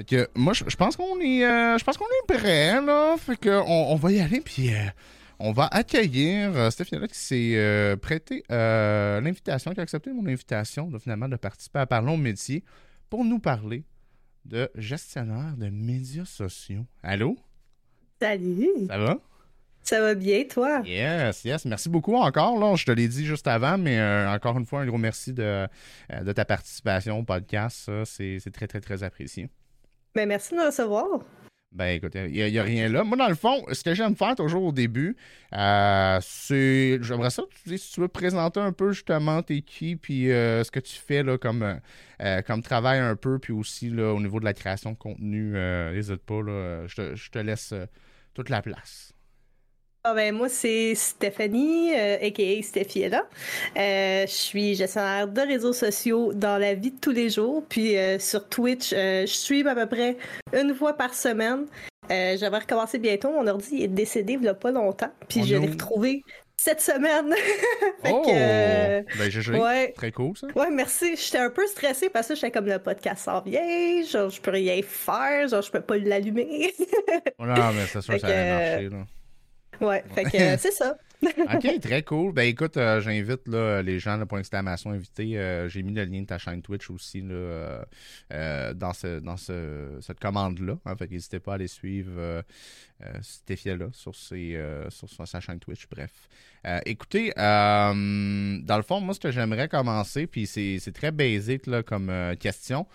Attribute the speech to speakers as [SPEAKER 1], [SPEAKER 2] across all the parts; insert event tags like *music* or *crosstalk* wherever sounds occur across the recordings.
[SPEAKER 1] Fait que moi, je, je pense qu'on est, euh, je pense qu'on est prêt là. Fait que on, on va y aller puis euh, on va accueillir euh, qui s'est euh, prêté l'invitation, qui a accepté mon invitation de finalement de participer à Parlons métier pour nous parler de gestionnaire de médias sociaux. Allô?
[SPEAKER 2] Salut!
[SPEAKER 1] Ça va?
[SPEAKER 2] Ça va bien, toi?
[SPEAKER 1] Yes, yes. Merci beaucoup encore. Là. Je te l'ai dit juste avant, mais euh, encore une fois, un gros merci de, de ta participation au podcast. C'est très, très, très apprécié.
[SPEAKER 2] Ben, merci de me recevoir.
[SPEAKER 1] Ben écoute, il n'y a, rien là. Moi, dans le fond, ce que j'aime faire toujours au début, euh, c'est. J'aimerais ça, tu si tu veux présenter un peu justement t'es qui, puis euh, ce que tu fais là, comme, euh, comme travail un peu, puis aussi là, au niveau de la création de contenu, n'hésite pas, là, je, te, je te laisse toute la place.
[SPEAKER 2] Ah ben, moi, c'est Stéphanie, euh, a.k.a. Stephiella. Euh, je suis gestionnaire de réseaux sociaux dans la vie de tous les jours. Puis euh, sur Twitch, euh, je stream à peu près une fois par semaine. Euh, J'avais recommencé bientôt. Mon ordi est décédé il y a pas longtemps. Puis je l'ai retrouvé cette semaine. *laughs* Fait
[SPEAKER 1] oh!
[SPEAKER 2] que,
[SPEAKER 1] Ben j'ai joué.
[SPEAKER 2] ouais.
[SPEAKER 1] Très cool ça.
[SPEAKER 2] Ouais, merci. J'étais un peu stressée parce que j'étais comme le podcast s'en vient, genre je peux rien faire, genre je peux pas l'allumer. *laughs*
[SPEAKER 1] Non, mais c'est sûr que
[SPEAKER 2] Fait
[SPEAKER 1] ça allait marcher. Là.
[SPEAKER 2] Ouais, fait que euh, c'est ça. *laughs*
[SPEAKER 1] Ok, très cool. Ben écoute, euh, j'invite là, les gens, là, d'exclamation invités. euh, J'ai mis le lien de ta chaîne Twitch aussi là, euh, dans, ce, dans ce, cette commande-là. hein. fait n'hésitez pas à aller suivre euh, Stéphia-là sur, ses, euh, sur, sur sa chaîne Twitch. Bref. Euh, écoutez, dans le fond, moi, ce que j'aimerais commencer, puis c'est c'est très basique là, comme question.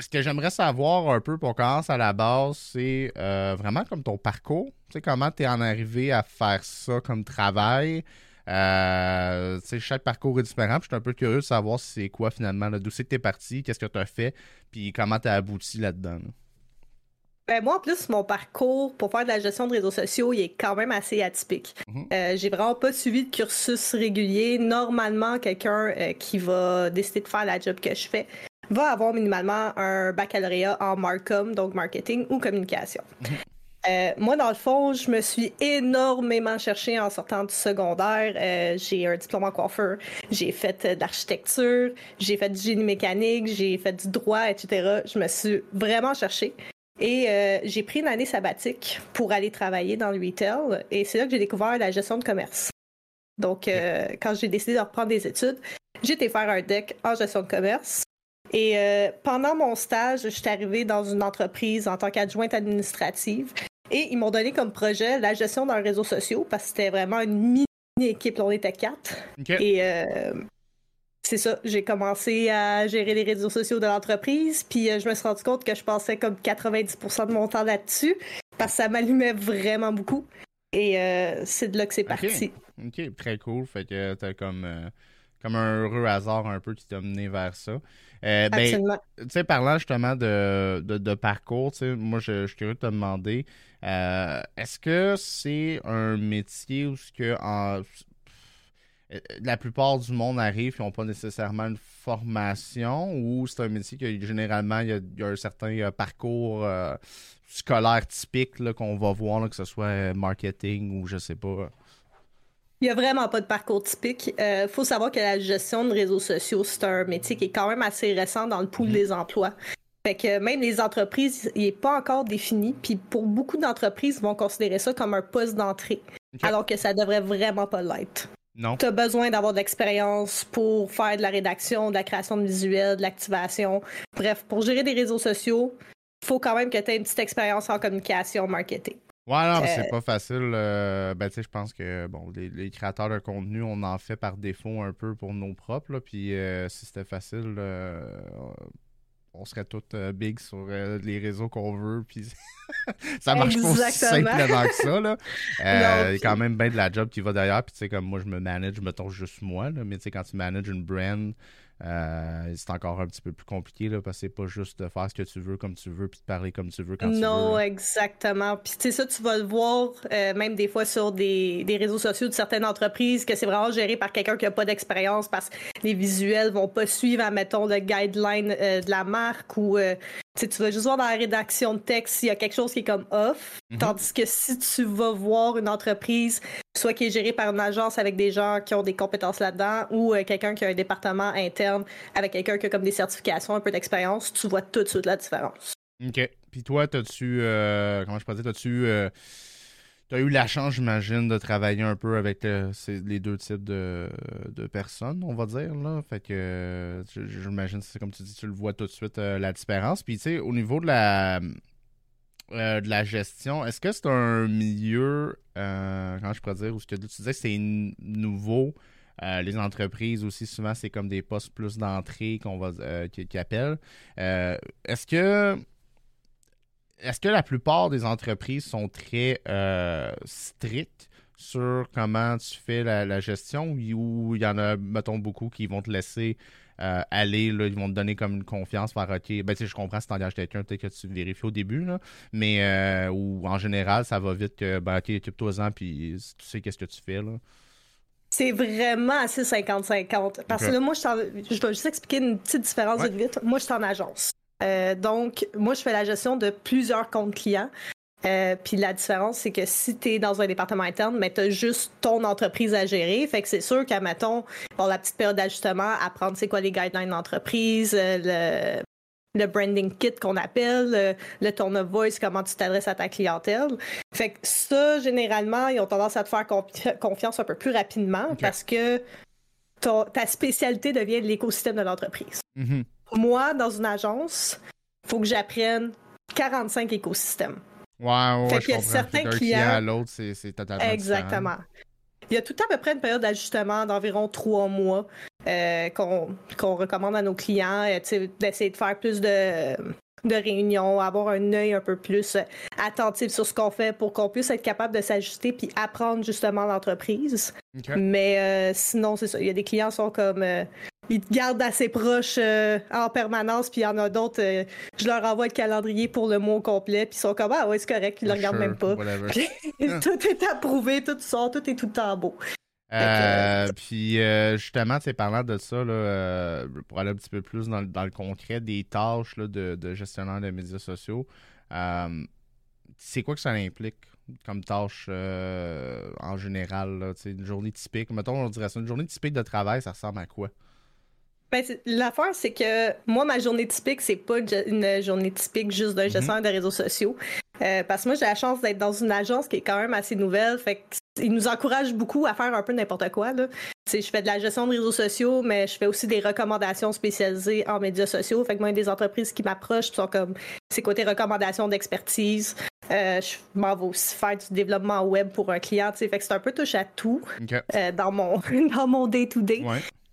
[SPEAKER 1] Ce que j'aimerais savoir un peu pour commencer à la base, c'est euh, vraiment comme ton parcours. Tu sais, comment tu es en arrivé à faire ça comme travail? Euh, chaque parcours est différent. Je suis un peu curieux de savoir c'est quoi finalement, d'où c'est que tu es parti, qu'est-ce que tu as fait, puis comment tu as abouti là-dedans. là?
[SPEAKER 2] Ben moi, en plus, mon parcours pour faire de la gestion de réseaux sociaux, il est quand même assez atypique.
[SPEAKER 1] Mhm.
[SPEAKER 2] Euh, j'ai vraiment pas suivi de cursus régulier. Normalement, quelqu'un euh, qui va décider de faire la job que je fais va avoir minimalement un baccalauréat en Marcom, donc marketing ou communication. Euh, moi, dans le fond, je me suis énormément cherchée en sortant du secondaire. Euh, j'ai un diplôme en coiffeur, j'ai fait euh, de l'architecture, j'ai fait du génie mécanique, j'ai fait du droit, etc. Je me suis vraiment cherchée. Et euh, j'ai pris une année sabbatique pour aller travailler dans le retail. Et c'est là que j'ai découvert la gestion de commerce. Donc, quand j'ai décidé de reprendre des études, j'ai été faire un deck en gestion de commerce. Et euh, pendant mon stage, je suis arrivée dans une entreprise en tant qu'adjointe administrative. Et ils m'ont donné comme projet la gestion d'un réseau social parce que c'était vraiment une mini-équipe. Là, On était quatre. Et euh, c'est ça, j'ai commencé à gérer les réseaux sociaux de l'entreprise, puis euh, je me suis rendu compte que je passais comme 90% de mon temps là-dessus, parce que ça m'allumait vraiment beaucoup. Et euh, c'est de là que c'est parti.
[SPEAKER 1] Ok, très cool. Fait que t'as comme, euh, comme un heureux hasard un peu qui t'a mené vers ça. Euh, ben,
[SPEAKER 2] Absolument.
[SPEAKER 1] tu sais, parlant justement de, de, de parcours, moi, je, je suis curieux de te demander, euh, est-ce que c'est un métier où ce que en, euh, la plupart du monde arrive et n'ont pas nécessairement une formation ou c'est un métier que généralement il y a, il y a un certain parcours euh, scolaire typique qu'on va voir, là, que ce soit marketing ou je sais pas.
[SPEAKER 2] Il n'y a vraiment pas de parcours typique. Il faut savoir que la gestion de réseaux sociaux, c'est un métier qui est quand même assez récent dans le pool des emplois. Fait que même les entreprises, il n'est pas encore défini. Puis pour beaucoup d'entreprises, ils vont considérer ça comme un poste d'entrée. Alors que ça devrait vraiment pas l'être.
[SPEAKER 1] Non?
[SPEAKER 2] Tu as besoin d'avoir de l'expérience pour faire de la rédaction, de la création de visuels, de l'activation. Bref, pour gérer des réseaux sociaux, il faut quand même que tu aies une petite expérience en communication, marketing.
[SPEAKER 1] Ouais, non, mais c'est
[SPEAKER 2] Euh,
[SPEAKER 1] pas facile. euh, ben, tu sais, je pense que, bon, les, les créateurs de contenu, on en fait par défaut un peu pour nos propres, là. Puis, euh, si c'était facile, euh, on serait tous big sur les réseaux qu'on veut. Puis, *laughs* ça marche pas aussi
[SPEAKER 2] Exactement.
[SPEAKER 1] simplement que ça, là. *laughs*
[SPEAKER 2] Non,
[SPEAKER 1] y a quand même bien de la job qui va derrière. Puis, tu sais, comme moi, je me manage, mettons juste moi, là. Mais, tu sais, quand tu manages une brand, euh, c'est encore un petit peu plus compliqué, là, parce que c'est pas juste de faire ce que tu veux comme tu veux, puis de parler comme tu veux quand tu veux.
[SPEAKER 2] Non, exactement. Puis tu sais ça, tu vas le voir euh, même des fois sur des, des réseaux sociaux de certaines entreprises que c'est vraiment géré par quelqu'un qui a pas d'expérience parce que les visuels vont pas suivre, admettons, le guideline euh, de la marque ou euh, tu sais, tu vas juste voir dans la rédaction de texte s'il y a quelque chose qui est comme off.
[SPEAKER 1] Mhm.
[SPEAKER 2] Tandis que si tu vas voir une entreprise, soit qui est gérée par une agence avec des gens qui ont des compétences là-dedans ou euh, quelqu'un qui a un département interne avec quelqu'un qui a comme des certifications, un peu d'expérience, tu vois tout de suite la différence.
[SPEAKER 1] OK. Puis toi, t'as-tu. Euh, comment je peux dire T'as-tu. Euh, t'as eu la chance, j'imagine, de travailler un peu avec les deux types de, personnes, on va dire. Là. Fait que j'imagine, c'est comme tu dis, tu le vois tout de suite la différence. Puis tu sais, au niveau de la. de la gestion, est-ce que c'est un milieu, comment je pourrais dire, où ce que tu disais c'est nouveau, euh, les entreprises aussi, souvent, c'est comme des postes plus d'entrée qu'on va euh. Euh, est-ce que est-ce que la plupart des entreprises sont très strictes sur comment tu fais la, gestion ou il y en a, mettons, beaucoup qui vont te laisser aller, là, ils vont te donner comme une confiance, faire OK, ben je comprends si tu engages quelqu'un, peut-être que tu vérifies au début, là, mais ou en général, ça va vite que ben OK, occupe-toi-en, puis tu sais qu'est-ce que tu fais. Là.
[SPEAKER 2] C'est vraiment assez 50-50. Parce que là, moi, je, je vais juste expliquer une petite différence vite. Moi, je suis en agence. Euh, donc, moi, je fais la gestion de plusieurs comptes clients. Euh, puis la différence, c'est que si tu es dans un département interne, mais tu as juste ton entreprise à gérer. Fait que c'est sûr qu'à, mettons, pour la petite période d'ajustement, apprendre c'est quoi les guidelines d'entreprise, euh, le, le branding kit qu'on appelle, le, tone of voice, comment tu t'adresses à ta clientèle. Fait que ça, généralement, ils ont tendance à te faire confiance un peu plus rapidement parce que ta spécialité devient l'écosystème de l'entreprise.
[SPEAKER 1] Mm-hmm.
[SPEAKER 2] Moi, dans une agence, il faut que j'apprenne 45 écosystèmes.
[SPEAKER 1] Ouais, ouais,
[SPEAKER 2] fait
[SPEAKER 1] je comprends.
[SPEAKER 2] certains clients...
[SPEAKER 1] à l'autre, c'est totalement
[SPEAKER 2] Exactement. Il y a tout à peu près une période d'ajustement d'environ trois mois euh, qu'on recommande à nos clients, euh, d'essayer de faire plus de, de réunions, avoir un œil un peu plus euh, attentif sur ce qu'on fait pour qu'on puisse être capable de s'ajuster puis apprendre justement l'entreprise. Mais sinon, c'est ça. Il y a des clients qui sont comme ils te gardent assez proche en permanence, puis il y en a d'autres, je leur envoie le calendrier pour le mois complet, puis ils sont comme Ah ouais, c'est correct, ils le regardent même pas. *laughs* tout est approuvé, tout sort, tout est tout le temps beau.
[SPEAKER 1] Euh, puis euh, justement, tu parlant de ça, là, euh, pour aller un petit peu plus dans, le concret des tâches là, de, de, gestionnaire de médias sociaux, c'est quoi que ça implique comme tâche en général? Là, une journée typique, mettons, on dirait ça, une journée typique de travail, ça ressemble à quoi?
[SPEAKER 2] Ben, L'affaire, c'est que moi, ma journée typique, c'est pas une journée typique juste d'un mm-hmm. gestionnaire de réseaux sociaux. parce que moi, j'ai la chance d'être dans une agence qui est quand même assez nouvelle. Fait que il nous encourage beaucoup à faire un peu n'importe quoi. Là. je fais de la gestion de réseaux sociaux, mais je fais aussi des recommandations spécialisées en médias sociaux. Fait que moi, il y a des entreprises qui m'approchent, sont comme, c'est tes recommandations d'expertise? Euh, je m'en vais aussi faire du développement web pour un client. Fait que c'est un peu touche à tout euh, dans mon *laughs* dans mon day-to-day.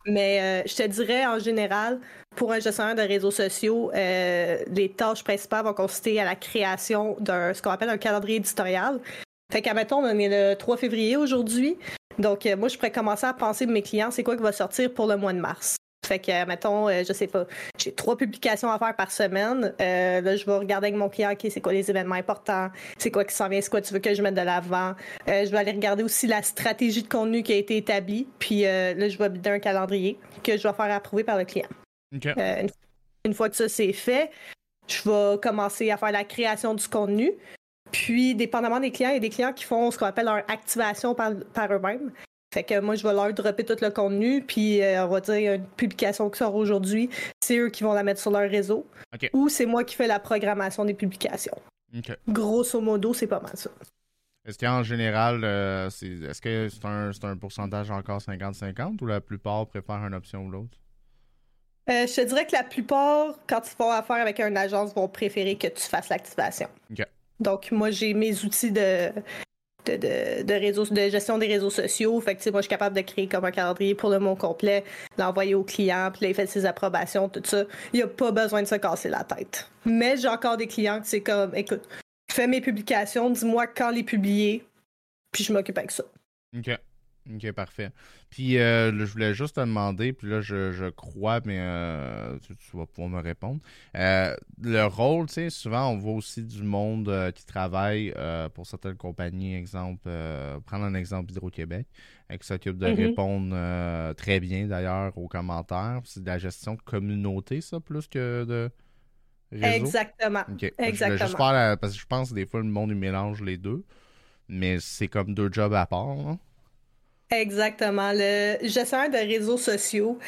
[SPEAKER 2] Mais euh, je te dirais, en général, pour un gestionnaire de réseaux sociaux, les tâches principales vont consister à la création d'un ce qu'on appelle un calendrier éditorial. Fait qu'à mettons, on est le 3 février aujourd'hui. Donc, euh, moi, je pourrais commencer à penser de mes clients, c'est quoi qui va sortir pour le mois de mars. Fait que, mettons, euh, je sais pas, j'ai trois publications à faire par semaine. Euh, là, je vais regarder avec mon client, OK, c'est quoi les événements importants, c'est quoi qui s'en vient, c'est quoi tu veux que je mette de l'avant? je vais aller regarder aussi la stratégie de contenu qui a été établie. Puis là, je vais builder un calendrier que je vais faire approuver par le client. une, fois que ça, c'est fait, je vais commencer à faire la création du contenu. Puis, dépendamment des clients, il y a des clients qui font ce qu'on appelle leur activation par, eux-mêmes. Fait que moi, je vais leur dropper tout le contenu, puis euh, on va dire une publication qui sort aujourd'hui, c'est eux qui vont la mettre sur leur réseau. Ou c'est moi qui fais la programmation des publications. Grosso modo, c'est pas mal ça.
[SPEAKER 1] Est-ce qu'en général, euh, est-ce que c'est un, un, pourcentage encore 50-50 ou la plupart préfèrent une option ou l'autre?
[SPEAKER 2] Euh, je te dirais que la plupart, quand ils font affaire avec une agence, vont préférer que tu fasses l'activation. Donc, moi, j'ai mes outils de, de, gestion des réseaux sociaux. Fait que, moi, je suis capable de créer comme un calendrier pour le mot complet, l'envoyer au client, puis là, il fait ses approbations, tout ça. Il n'y a pas besoin de se casser la tête. Mais j'ai encore des clients qui c'est comme, écoute, fais mes publications, dis-moi quand les publier, puis je m'occupe avec ça.
[SPEAKER 1] Ok, parfait. Puis euh, je voulais juste te demander, puis là je, crois, mais euh, tu, vas pouvoir me répondre. Euh, le rôle, tu sais, souvent on voit aussi du monde qui travaille pour certaines compagnies, exemple, prendre un exemple Hydro-Québec, qui s'occupe de mm-hmm. répondre très bien d'ailleurs aux commentaires. C'est de la gestion de communauté, ça, plus que de réseau?
[SPEAKER 2] Exactement. Exactement.
[SPEAKER 1] Je juste faire parce que je pense que des fois le monde il mélange les deux, mais c'est comme deux jobs à part.
[SPEAKER 2] Exactement. Le gestionnaire de réseaux sociaux,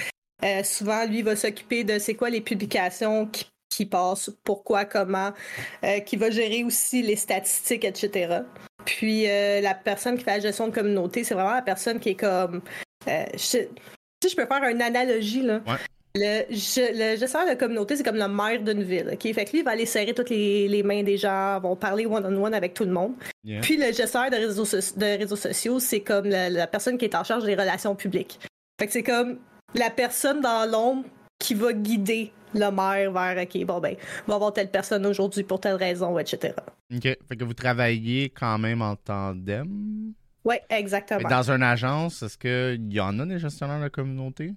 [SPEAKER 2] euh, souvent, lui, va s'occuper de c'est quoi les publications qui, qui passe, pourquoi, comment, euh, qui va gérer aussi les statistiques, etc. Puis euh, la personne qui fait la gestion de communauté, c'est vraiment la personne qui est comme. Je, si je peux faire une analogie, là. Le, gestionnaire de communauté, c'est comme le maire d'une ville. ok? Fait que lui, il va aller serrer toutes les, mains des gens, vont parler one-on-one avec tout le monde. Puis le gestionnaire de réseaux, de réseaux sociaux, c'est comme la, personne qui est en charge des relations publiques. Fait que c'est comme la personne dans l'ombre qui va guider le maire vers OK, bon ben, on va avoir telle personne aujourd'hui pour telle raison, etc.
[SPEAKER 1] OK. Fait que vous travaillez quand même en tandem?
[SPEAKER 2] Oui, exactement.
[SPEAKER 1] dans une agence, est-ce qu'il y en a des gestionnaires de communauté?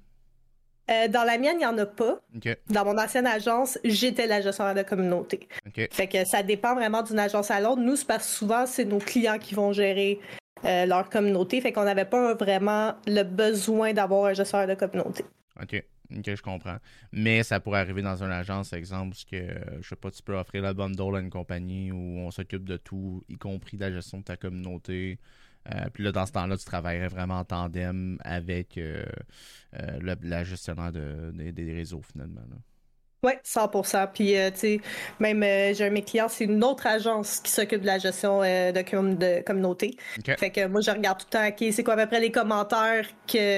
[SPEAKER 2] Euh, dans la mienne, il n'y en a pas. Dans mon ancienne agence, j'étais la gestionnaire de communauté. Fait que ça dépend vraiment d'une agence à l'autre. Nous, c'est parce que souvent, c'est nos clients qui vont gérer euh, leur communauté. Fait qu'on n'avait pas vraiment le besoin d'avoir un gestionnaire de communauté.
[SPEAKER 1] OK. OK, je comprends. Mais ça pourrait arriver dans une agence, exemple, parce que, je sais pas, tu peux offrir la bundle à une compagnie où on s'occupe de tout, y compris de la gestion de ta communauté. Euh, puis là, dans ce temps-là, tu travaillerais vraiment en tandem avec euh, euh, la gestionnaire des réseaux, finalement.
[SPEAKER 2] Oui, 100% Puis, tu sais, même, j'ai un mes clients, c'est une autre agence qui s'occupe de la gestion de, communauté. Fait que moi, je regarde tout le temps, OK, c'est quoi à peu près les commentaires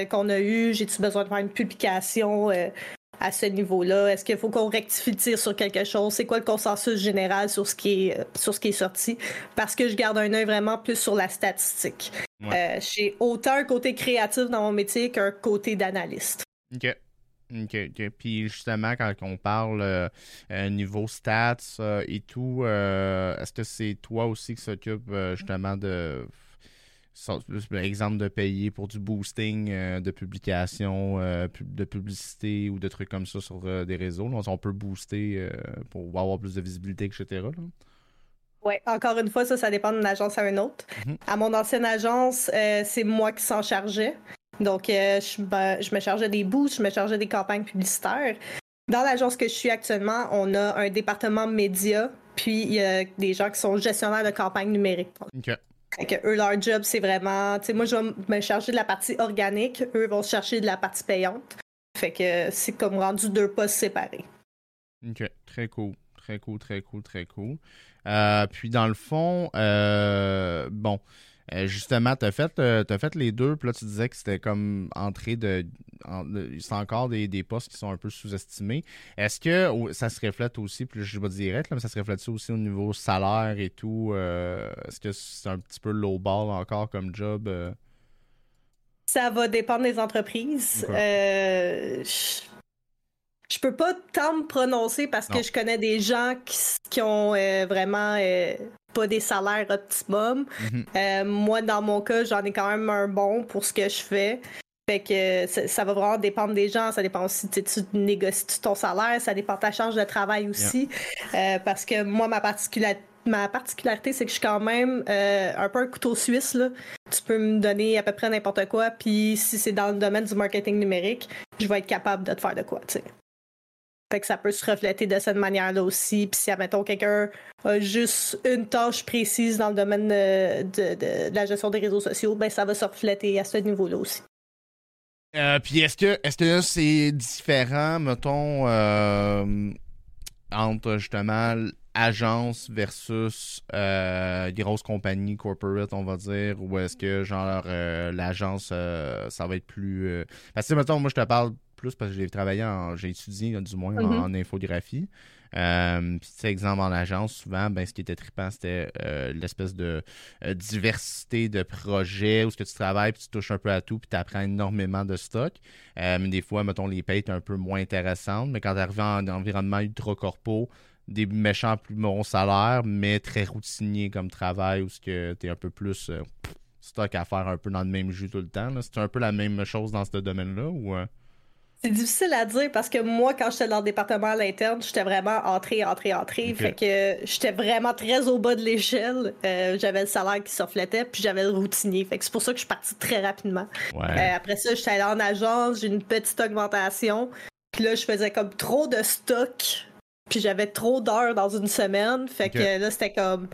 [SPEAKER 2] qu'on a eus? J'ai-tu besoin de faire une publication? À ce niveau-là? Est-ce qu'il faut qu'on rectifie le tir sur quelque chose? C'est quoi le consensus général sur ce qui est, euh, sur ce qui est sorti? Parce que je garde un œil vraiment plus sur la statistique. Euh, j'ai autant un côté créatif dans mon métier qu'un côté d'analyste.
[SPEAKER 1] OK. OK, OK. Puis justement, quand on parle euh, niveau stats et tout, est-ce que c'est toi aussi qui s'occupe justement de exemple de payer pour du boosting euh, de publication, euh, de publicité ou de trucs comme ça sur euh, des réseaux. on peut booster pour avoir plus de visibilité, etc.
[SPEAKER 2] Oui, encore une fois, ça, ça dépend d'une agence à une autre. Mhm. À mon ancienne agence, c'est moi qui s'en chargeais. Donc, je, je, me chargeais des boosts, je me chargeais des campagnes publicitaires. Dans l'agence que je suis actuellement, on a un département média, puis il y a des gens qui sont gestionnaires de campagnes numériques.
[SPEAKER 1] OK
[SPEAKER 2] que eux, leur job, c'est vraiment. Moi, je vais me charger de la partie organique, eux vont se chercher de la partie payante. Fait que c'est comme rendu deux postes séparés.
[SPEAKER 1] Ok, très cool. Très cool, très cool, très cool. Euh, puis dans le fond, euh, bon, euh, justement, tu as, fait, euh, fait les deux, puis là, tu disais que c'était comme entrée de. c'est encore des, postes qui sont un peu sous-estimés. Est-ce que ça se reflète aussi, puis je vais direct, mais ça se reflète aussi au niveau salaire et tout? Euh, est-ce que c'est un petit peu low ball encore comme job?
[SPEAKER 2] Ça va dépendre des entreprises. Je peux pas tant me prononcer parce que je connais des gens qui, ont euh, vraiment euh, pas des salaires optimum. Mhm. Euh, moi, dans mon cas, j'en ai quand même un bon pour ce que je fais. Fait que ça, va vraiment dépendre des gens. Ça dépend aussi, tu négocies ton salaire, ça dépend de ta charge de travail aussi. parce que moi, ma particularité ma particularité, c'est que je suis quand même un peu un couteau suisse. Là. Tu peux me donner à peu près n'importe quoi, puis si c'est dans le domaine du marketing numérique, je vais être capable de te faire de quoi. sais que ça peut se refléter de cette manière-là aussi. Puis si, admettons, quelqu'un a juste une tâche précise dans le domaine de, la gestion des réseaux sociaux, ben ça va se refléter à ce niveau-là aussi.
[SPEAKER 1] Euh, puis est-ce que est-ce que c'est différent, mettons, euh, entre justement agence versus euh, grosses compagnies corporate, on va dire, ou est-ce que genre l'agence ça va être plus. Parce que mettons, moi je te parle plus parce que j'ai travaillé en. j'ai étudié du moins en, mhm. infographie. Euh, puis, exemple, en agence, souvent, ben, ce qui était trippant, c'était euh, l'espèce de euh, diversité de projets où ce que tu travailles, puis tu touches un peu à tout, puis tu apprends énormément de stock. mais des fois, mettons, les payes un peu moins intéressantes. Mais quand tu arrives en, environnement ultra-corpo, des méchants plus bons salaires, mais très routiniers comme travail, où ce que tu es un peu plus stock à faire un peu dans le même jus tout le temps. C'est un peu la même chose dans ce domaine-là ou.
[SPEAKER 2] C'est difficile à dire parce que moi, quand j'étais dans le département à l'interne, j'étais vraiment entrée, entrée, entrée. Fait que j'étais vraiment très au bas de l'échelle. Euh, j'avais le salaire qui se reflétait, puis j'avais le routinier. Fait que c'est pour ça que je suis partie très rapidement. Euh, après ça, j'étais allée en agence, j'ai une petite augmentation. Puis là, je faisais comme trop de stock. Puis j'avais trop d'heures dans une semaine. Fait que là, c'était comme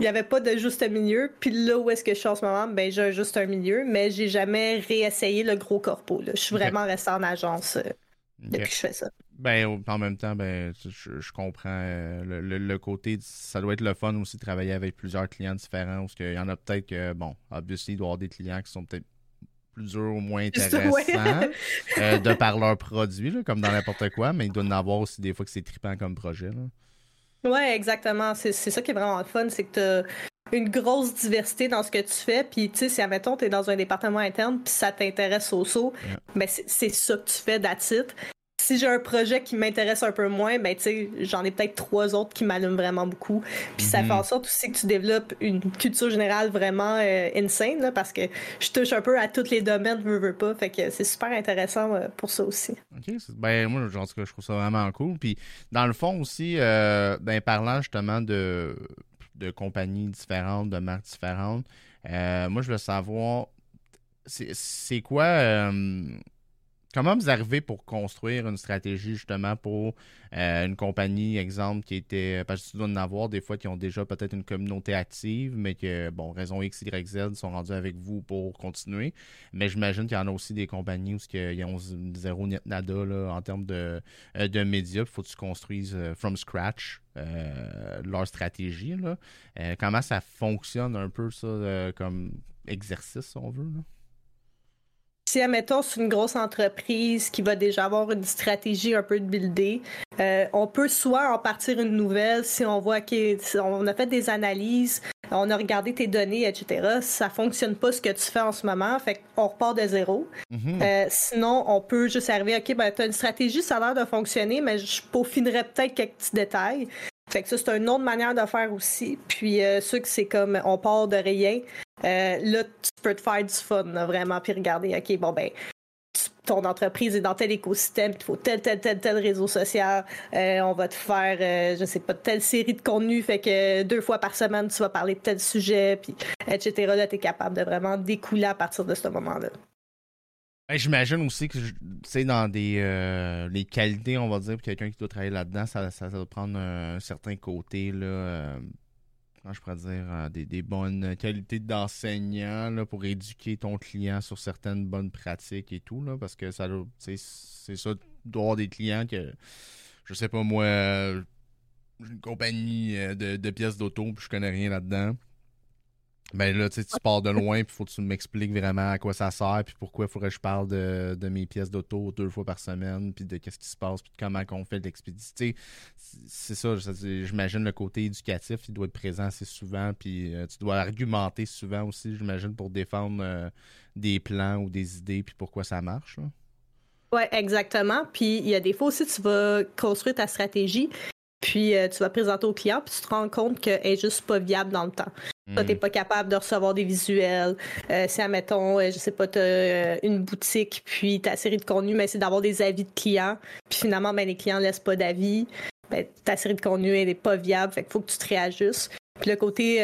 [SPEAKER 2] il n'y avait pas de juste milieu. Puis là où est-ce que je suis en ce moment, ben j'ai un juste un milieu, mais j'ai jamais réessayé le gros corpo. Je suis vraiment restée en agence. Euh. depuis que je fais ça.
[SPEAKER 1] Ben, en même temps, ben, je, comprends euh, le, côté, ça doit être le fun aussi de travailler avec plusieurs clients différents, parce qu'il y en a peut-être que, bon, obviously, il doit y avoir des clients qui sont peut-être plus durs ou moins *laughs* intéressants euh, de par leurs produits, comme dans n'importe quoi, mais il doit y en avoir aussi des fois que c'est trippant comme projet.
[SPEAKER 2] Là. Ouais, exactement. C'est ça qui est vraiment le fun, c'est que tu as une grosse diversité dans ce que tu fais. Puis, tu sais, si, admettons, tu es dans un département interne, puis ça t'intéresse au saut, ben, c'est ça que tu fais, d'attitude si j'ai un projet qui m'intéresse un peu moins, ben, tu sais, j'en ai peut-être trois autres qui m'allument vraiment beaucoup. Puis ça fait en mhm. sorte aussi que tu développes une culture générale vraiment euh, insane, parce que je touche un peu à tous les domaines, veux, veux pas. Fait que c'est super intéressant euh, pour ça aussi.
[SPEAKER 1] OK. Ben, moi, je trouve ça vraiment cool. Puis, dans le fond aussi, euh, ben, parlant justement de, de compagnies différentes, de marques différentes, moi, je veux savoir, c'est quoi Comment vous arrivez pour construire une stratégie justement pour euh, une compagnie, exemple, qui était. Parce que tu dois en avoir des fois qui ont déjà peut-être une communauté active, mais que, bon, raison X, Y, Z sont rendus avec vous pour continuer. Mais j'imagine qu'il y en a aussi des compagnies où ils ont zéro nada là, en termes de, euh, de médias. Il faut que tu construises euh, from scratch leur stratégie. Là. comment ça fonctionne un peu ça comme exercice, si on veut? Là?
[SPEAKER 2] Si, admettons, c'est une grosse entreprise qui va déjà avoir une stratégie un peu de builder, euh, on peut soit en partir une nouvelle si on voit qu'on a fait des analyses, on a regardé tes données, etc. Ça fonctionne pas ce que tu fais en ce moment, fait qu'on repart de zéro. Mhm. Euh, sinon, on peut juste arriver, OK, ben, tu as une stratégie, ça a l'air de fonctionner, mais je peaufinerais peut-être quelques petits détails. Fait que ça, c'est une autre manière de faire aussi. Puis, ceux que c'est comme on part de rien, euh, là, tu peux te faire du fun, vraiment, puis regarder, OK, bon, ben, ton entreprise est dans tel écosystème, il faut tel, tel, tel, tel réseau social, euh, on va te faire, euh, je sais pas, telle série de contenus, fait que deux fois par semaine, tu vas parler de tel sujet, puis etc. Là, tu es capable de vraiment découler à partir de ce moment-là.
[SPEAKER 1] Ben, j'imagine aussi que, tu dans des les qualités, on va dire, pour quelqu'un qui doit travailler là-dedans, ça, doit prendre un, certain côté, là je pourrais dire, euh, des, bonnes qualités d'enseignant pour éduquer ton client sur certaines bonnes pratiques et tout, là, parce que ça c'est ça, d'avoir des clients que, je sais pas moi, une compagnie euh, de, de pièces d'auto, puis je connais rien là-dedans. Ben là, tu pars de loin, puis faut que tu m'expliques vraiment à quoi ça sert, puis pourquoi il faudrait que je parle de, mes pièces d'auto deux fois par semaine, puis de qu'est-ce qui se passe, puis de comment on fait l'expédition. C'est ça, j'imagine le côté éducatif, il doit être présent assez souvent, puis euh, tu dois argumenter souvent aussi, j'imagine, pour défendre euh, des plans ou des idées, puis pourquoi ça marche.
[SPEAKER 2] Oui, exactement. Puis il y a des fois aussi, tu vas construire ta stratégie, puis euh, tu vas présenter au client, puis tu te rends compte qu'elle est juste pas viable dans le temps. Tu t'es hmm. pas capable de recevoir des visuels. Euh, si, admettons, euh, je sais pas, t'as euh, une boutique, puis ta série de contenu, mais c'est d'avoir des avis de clients. Puis finalement, ben, les clients laissent pas d'avis. Ben, ta série de contenu, elle est pas viable. Fait qu'il faut que tu te réajustes. Puis le côté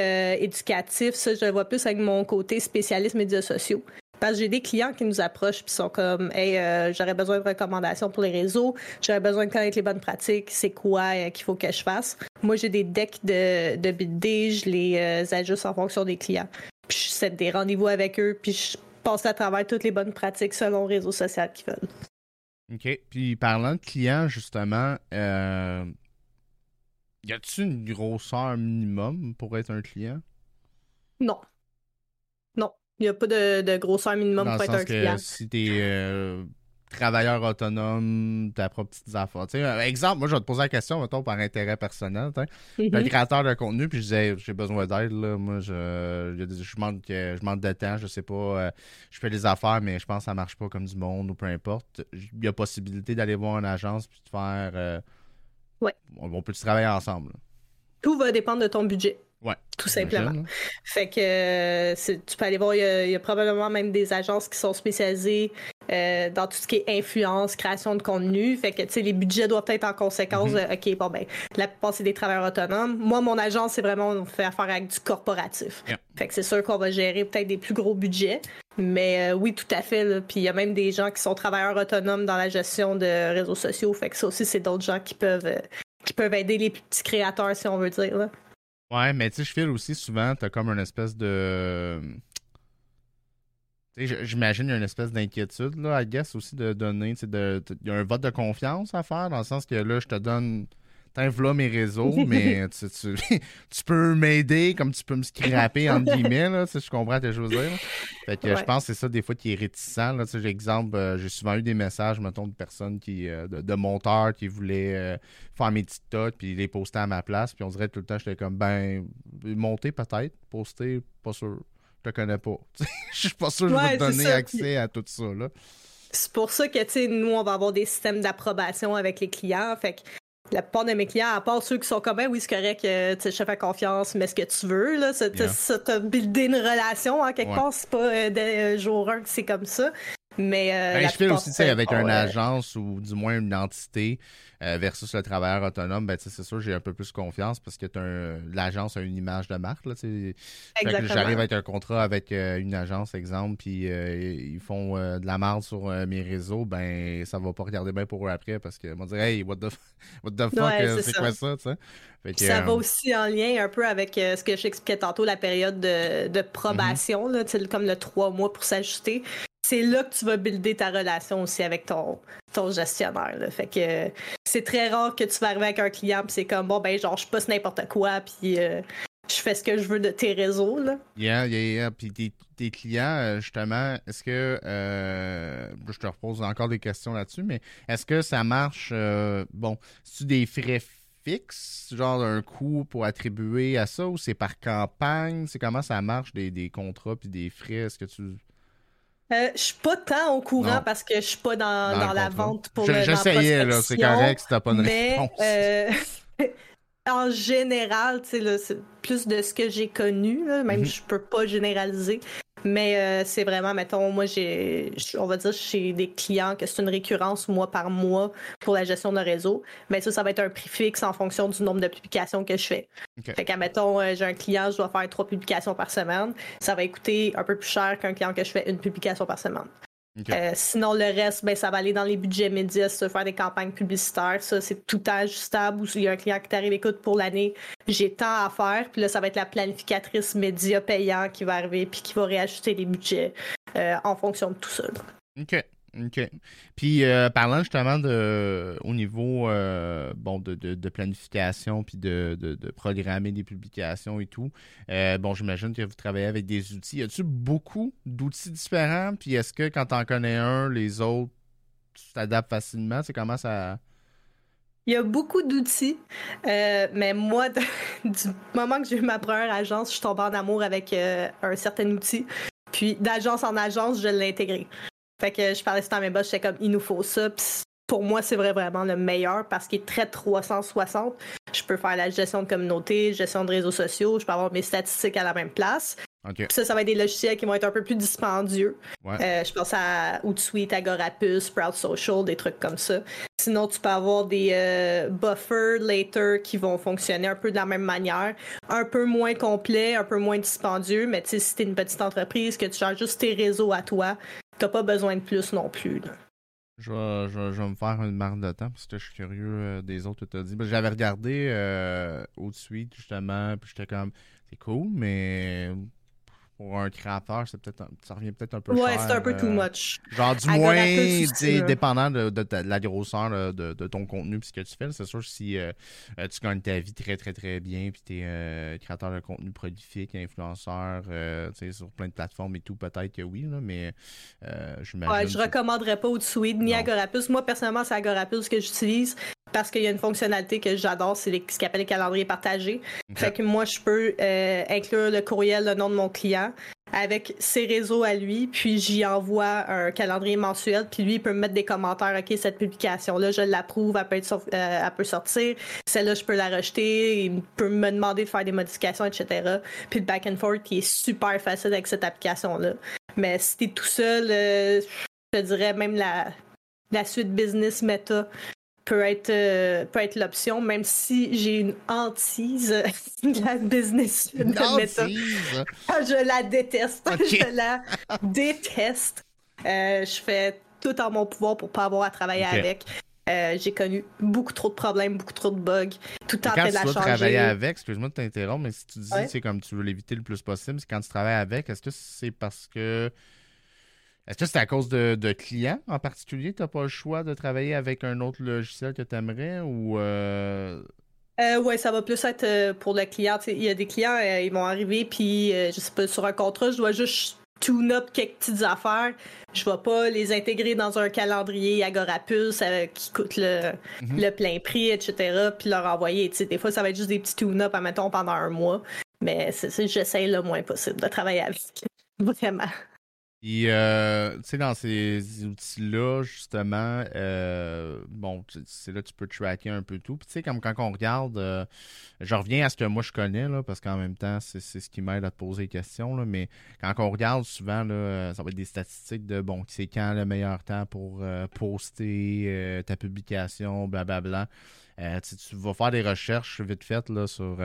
[SPEAKER 2] éducatif, ça, je le vois plus avec mon côté spécialiste médias sociaux. Parce que j'ai des clients qui nous approchent puis sont comme Hey, euh, j'aurais besoin de recommandations pour les réseaux, j'aurais besoin de connaître les bonnes pratiques, c'est quoi euh, qu'il faut que je fasse. Moi, j'ai des decks de, de BD, je les euh, ajuste en fonction des clients. Puis je set des rendez-vous avec eux, puis je passe à travers toutes les bonnes pratiques selon le réseau social qu'ils veulent.
[SPEAKER 1] OK. Puis parlant de clients, justement, y a-t-il une grosseur minimum pour être un client?
[SPEAKER 2] Non. Il n'y a pas de, grosseur minimum pour être un client.
[SPEAKER 1] si tu es euh, travailleur autonome, ta propre petite affaires. Euh, exemple, moi, je vais te poser la question, mettons, par intérêt personnel. Mm Un créateur de contenu, puis je disais, j'ai besoin d'aide. Moi, je, je, manque, je manque de temps, je sais pas. Euh, je fais des affaires, mais je pense que ça marche pas comme du monde ou peu importe. Il y a possibilité d'aller voir une agence puis de faire.
[SPEAKER 2] ouais.
[SPEAKER 1] On, peut travailler ensemble.
[SPEAKER 2] Tout va dépendre de ton budget.
[SPEAKER 1] Ouais.
[SPEAKER 2] Tout simplement. Fait que euh, tu peux aller voir, il y, a, probablement même des agences qui sont spécialisées euh, dans tout ce qui est influence, création de contenu. Fait que, tu sais, les budgets doivent être en conséquence. Mm-hmm. OK, bon, ben, la plupart, c'est des travailleurs autonomes. Moi, mon agence, c'est vraiment, on fait affaire avec du corporatif. Fait que c'est sûr qu'on va gérer peut-être des plus gros budgets. Mais euh, oui, tout à fait. Puis il y a même des gens qui sont travailleurs autonomes dans la gestion de réseaux sociaux. Fait que ça aussi, c'est d'autres gens qui peuvent, qui peuvent aider les petits créateurs, si on veut dire. Là.
[SPEAKER 1] Ouais, mais tu sais, je file aussi souvent, t'as comme une espèce de. J'imagine qu'il y a une espèce d'inquiétude, là, I guess, aussi de donner. Il y a un vote de confiance à faire, dans le sens que là, je te donne là mes réseaux, *laughs* mais tu, *laughs* tu, peux m'aider comme tu peux me scraper, entre guillemets, là, si je comprends tes choses dire. Fait que je pense que c'est ça des fois qui est réticent. Là, j'ai exemple, euh, j'ai souvent eu des messages, mettons, de personnes qui, euh, de, monteurs qui voulaient euh, faire mes TikTok puis les poster à ma place. Puis on dirait tout le temps, j'étais comme, ben, monter peut-être, poster, pas sûr. Je te connais pas. *laughs* Je suis pas sûr que je vais te donner accès à tout ça. Là.
[SPEAKER 2] C'est pour ça que, tu sais, nous, on va avoir des systèmes d'approbation avec les clients. Fait que la plupart de mes clients, à part ceux qui sont comme, ben oui, c'est correct, euh, je te fais confiance, mais ce que tu veux, là, ça t'a buildé une relation, en quelque part, c'est pas euh, dès jour 1 que c'est comme ça. Mais euh,
[SPEAKER 1] ben, je fais aussi avec une agence ou du moins une entité euh, versus le travailleur autonome, ben, c'est sûr j'ai un peu plus confiance parce que l'agence a une image de marque. Là, j'arrive avec un contrat avec euh, une agence, exemple, puis ils font de la marde sur mes réseaux, ben ça va pas regarder bien pour eux après parce qu'ils vont dire Hey, what the, *laughs* what the fuck, c'est quoi ça?
[SPEAKER 2] ça va aussi en lien un peu avec ce que j'expliquais tantôt, la période de, de probation, là, comme le trois mois pour s'ajuster c'est là que tu vas builder ta relation aussi avec ton, ton gestionnaire. Fait que c'est très rare que tu vas arriver avec un client puis c'est comme bon ben genre je passe n'importe quoi puis euh, je fais ce que je veux de tes réseaux là.
[SPEAKER 1] Yeah, yeah, yeah. Puis tes, clients euh, justement, est-ce que euh, je te repose encore des questions là-dessus, mais est-ce que ça marche bon, c'est des frais fixes, genre un coût pour attribuer à ça ou c'est par campagne, c'est comment ça marche des, des contrats puis des frais, est-ce que tu
[SPEAKER 2] euh, je suis pas tant au courant parce que je suis pas dans, dans, la vente pour le
[SPEAKER 1] J'essayais, là, c'est correct si t'as pas de
[SPEAKER 2] mais,
[SPEAKER 1] réponse.
[SPEAKER 2] Euh, *laughs* en général, c'est plus de ce que j'ai connu, là, même mm-hmm. je peux pas généraliser. Mais euh, c'est vraiment, mettons, moi, j'ai, on va dire, chez des clients que c'est une récurrence mois par mois pour la gestion de réseau. Mais ça, ça va être un prix fixe en fonction du nombre de publications que je fais. Fait qu'à, mettons, euh, j'ai un client, je dois faire trois publications par semaine. Ça va coûter un peu plus cher qu'un client que je fais une publication par semaine. Euh, sinon, le reste, ben, ça va aller dans les budgets médias, se faire des campagnes publicitaires. Ça, c'est tout ajustable. Ou s'il y a un client qui t'arrive, écoute, pour l'année, j'ai tant à faire. Puis là, ça va être la planificatrice média payant qui va arriver puis qui va réajuster les budgets euh, en fonction de tout ça.
[SPEAKER 1] OK. OK. Puis euh, parlant justement de au niveau euh, bon de, de, planification puis de, de, programmer des publications et tout, euh, bon j'imagine que vous travaillez avec des outils. Y a-tu beaucoup d'outils différents? Puis est-ce que quand t'en connais un, les autres tu t'adaptes facilement? C'est comment ça?
[SPEAKER 2] Il y a beaucoup d'outils, mais moi, *laughs* du moment que j'ai eu ma première agence, je suis tombée en amour avec un certain outil. Puis d'agence en agence, je l'ai intégré. Fait que je parlais ça à mes boss, j'étais comme, il nous faut ça. pour moi, c'est vraiment le meilleur parce qu'il est très 360. Je peux faire la gestion de communauté, gestion de réseaux sociaux, je peux avoir mes statistiques à la même place. Ça, ça va être des logiciels qui vont être un peu plus dispendieux. Euh, je pense à Hootsuite, Agorapus, Sprout Social, des trucs comme ça. Sinon, tu peux avoir des euh, buffers, later qui vont fonctionner un peu de la même manière. Un peu moins complet, un peu moins dispendieux, mais tu sais, si tu es une petite entreprise, que tu changes juste tes réseaux à toi, t'as pas besoin de plus non plus.
[SPEAKER 1] Je vais, je, me faire une marque de temps parce que je suis curieux euh, des autres que tu as dit. J'avais regardé euh, Suite justement, puis j'étais comme, c'est cool, mais pour un créateur, c'est peut-être ça revient peut-être un peu
[SPEAKER 2] ouais, c'est un peu too euh, much.
[SPEAKER 1] Genre du moins, dépendant de, la grosseur de, ton contenu et ce que tu fais. C'est sûr si euh, euh, tu gagnes ta vie très très très bien puis tu es créateur de contenu prolifique, influenceur, sur plein de plateformes et tout, peut-être que oui, là, mais je
[SPEAKER 2] ouais, je recommanderais pas au-dessus ni Agorapus. Moi personnellement, c'est Agorapus que j'utilise parce qu'il y a une fonctionnalité que j'adore, c'est ce qu'on appelle les calendriers partagés. Fait que moi, je peux euh, inclure le courriel, le nom de mon client avec ses réseaux à lui, puis j'y envoie un calendrier mensuel, puis lui, il peut me mettre des commentaires, OK, cette publication-là, je l'approuve, elle, peut être, euh, elle peut sortir, celle-là, je peux la rejeter, il peut me demander de faire des modifications, etc. Puis le back and forth, qui est super facile avec cette application-là. Mais si t'es tout seul, euh, je te dirais même la, la suite business meta peut être, euh, peut être l'option, même si j'ai une hantise *laughs* de la business
[SPEAKER 1] une
[SPEAKER 2] ah, Je la déteste. *laughs* Je la déteste. Euh, je fais tout en mon pouvoir pour pas avoir à travailler avec. Euh, j'ai connu beaucoup trop de problèmes, beaucoup trop de bugs, tout en train de la changer.
[SPEAKER 1] travailler avec, excuse-moi de t'interrompre, mais si tu dis c'est comme tu veux l'éviter le plus possible, c'est quand tu travailles avec, est-ce que c'est parce que Est-ce que c'est à cause de, de, clients en particulier? Tu n'as pas le choix de travailler avec un autre logiciel que tu aimerais ou. Euh...
[SPEAKER 2] Euh, oui, ça va plus être euh, pour le client. Il y a des clients, ils vont arriver, puis je sais pas, sur un contrat, je dois juste tune up quelques petites affaires. Je vais pas les intégrer dans un calendrier Agorapulse qui coûte le, mhm. le, plein prix, etc., puis leur envoyer. des fois, ça va être juste des petits tune-up, admettons, pendant un mois. Mais j'essaie le moins possible de travailler avec. *laughs* Vraiment.
[SPEAKER 1] Et euh, tu sais, dans ces outils-là, justement, euh, bon, c'est là que tu peux tracker un peu tout. Puis tu sais, comme quand on regarde, euh, je reviens à ce que moi je connais, là, parce qu'en même temps, c'est ce qui m'aide à te poser des questions, là, mais quand on regarde souvent, là, ça va être des statistiques de, bon, c'est quand le meilleur temps pour poster ta publication, blablabla. Tu vas faire des recherches vite faites là, sur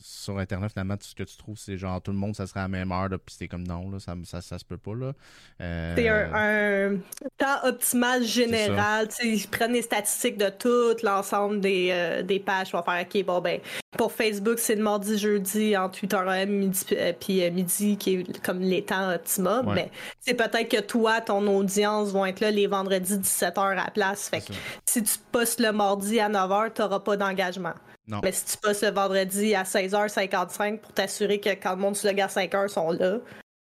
[SPEAKER 1] sur Internet, finalement, tout ce que tu trouves, c'est genre tout le monde, ça serait à la même heure, puis c'est comme non, là, ça, ça, ça, se peut pas. là.
[SPEAKER 2] Euh, c'est un, temps optimal général. Ils prennent les statistiques de tout l'ensemble des, euh, des pages pour faire OK, bon, ben, pour Facebook, c'est le mardi, jeudi, entre 8h midi, euh, puis midi, qui est comme les temps optimums. Mais c'est peut-être que toi, ton audience vont être là les vendredis 17h à la place. Fait que si tu postes le mardi à 9h, tu n'auras pas d'engagement. Mais si tu passes le vendredi à 16h55 pour t'assurer que quand le monde sur le gars 5h sont là,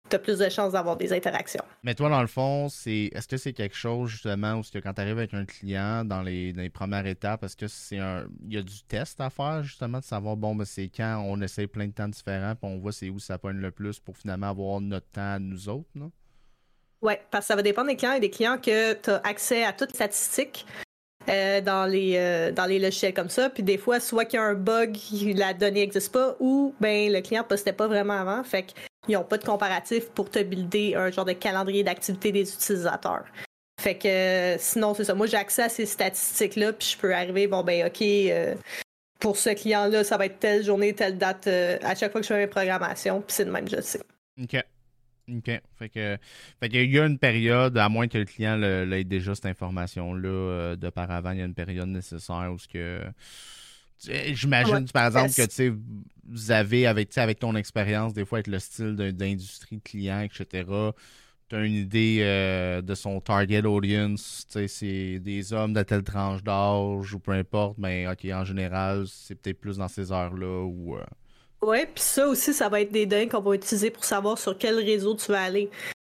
[SPEAKER 2] tu as plus de chances d'avoir des interactions.
[SPEAKER 1] Mais toi, dans le fond, c'est est-ce que c'est quelque chose justement où que quand tu arrives avec un client dans les, premières étapes, est-ce que c'est un. Il y a du test à faire justement de savoir bon ben c'est quand on essaye plein de temps différents puis on voit c'est où ça pointe le plus pour finalement avoir notre temps à nous autres, non?
[SPEAKER 2] Oui, parce que ça va dépendre des clients et des clients que tu as accès à toutes les statistiques. Euh, dans les euh, dans les logiciels comme ça. Puis des fois, soit qu'il y a un bug, la donnée n'existe pas, ou ben le client postait pas vraiment avant. Fait qu'ils n'ont pas de comparatif pour te builder un genre de calendrier d'activité des utilisateurs. Fait que sinon, c'est ça. Moi, j'ai accès à ces statistiques-là, puis je peux arriver, bon ben ok, euh, pour ce client-là, ça va être telle journée, telle date à chaque fois que je fais mes programmations, puis c'est de même, je sais.
[SPEAKER 1] OK. OK. Fait que, fait qu'il y a une période, à moins que le client l'ait déjà cette information-là euh, de par avant, il y a une période nécessaire où ce que. J'imagine, par exemple, que tu vous avez, avec, avec ton expérience, des fois, avec le style d'industrie de client, etc., tu as une idée euh, de son target audience, c'est des hommes de telle tranche d'âge ou peu importe, mais OK, en général, c'est peut-être plus dans ces heures-là ou. Euh,
[SPEAKER 2] oui, puis ça aussi, ça va être des données qu'on va utiliser pour savoir sur quel réseau tu vas aller.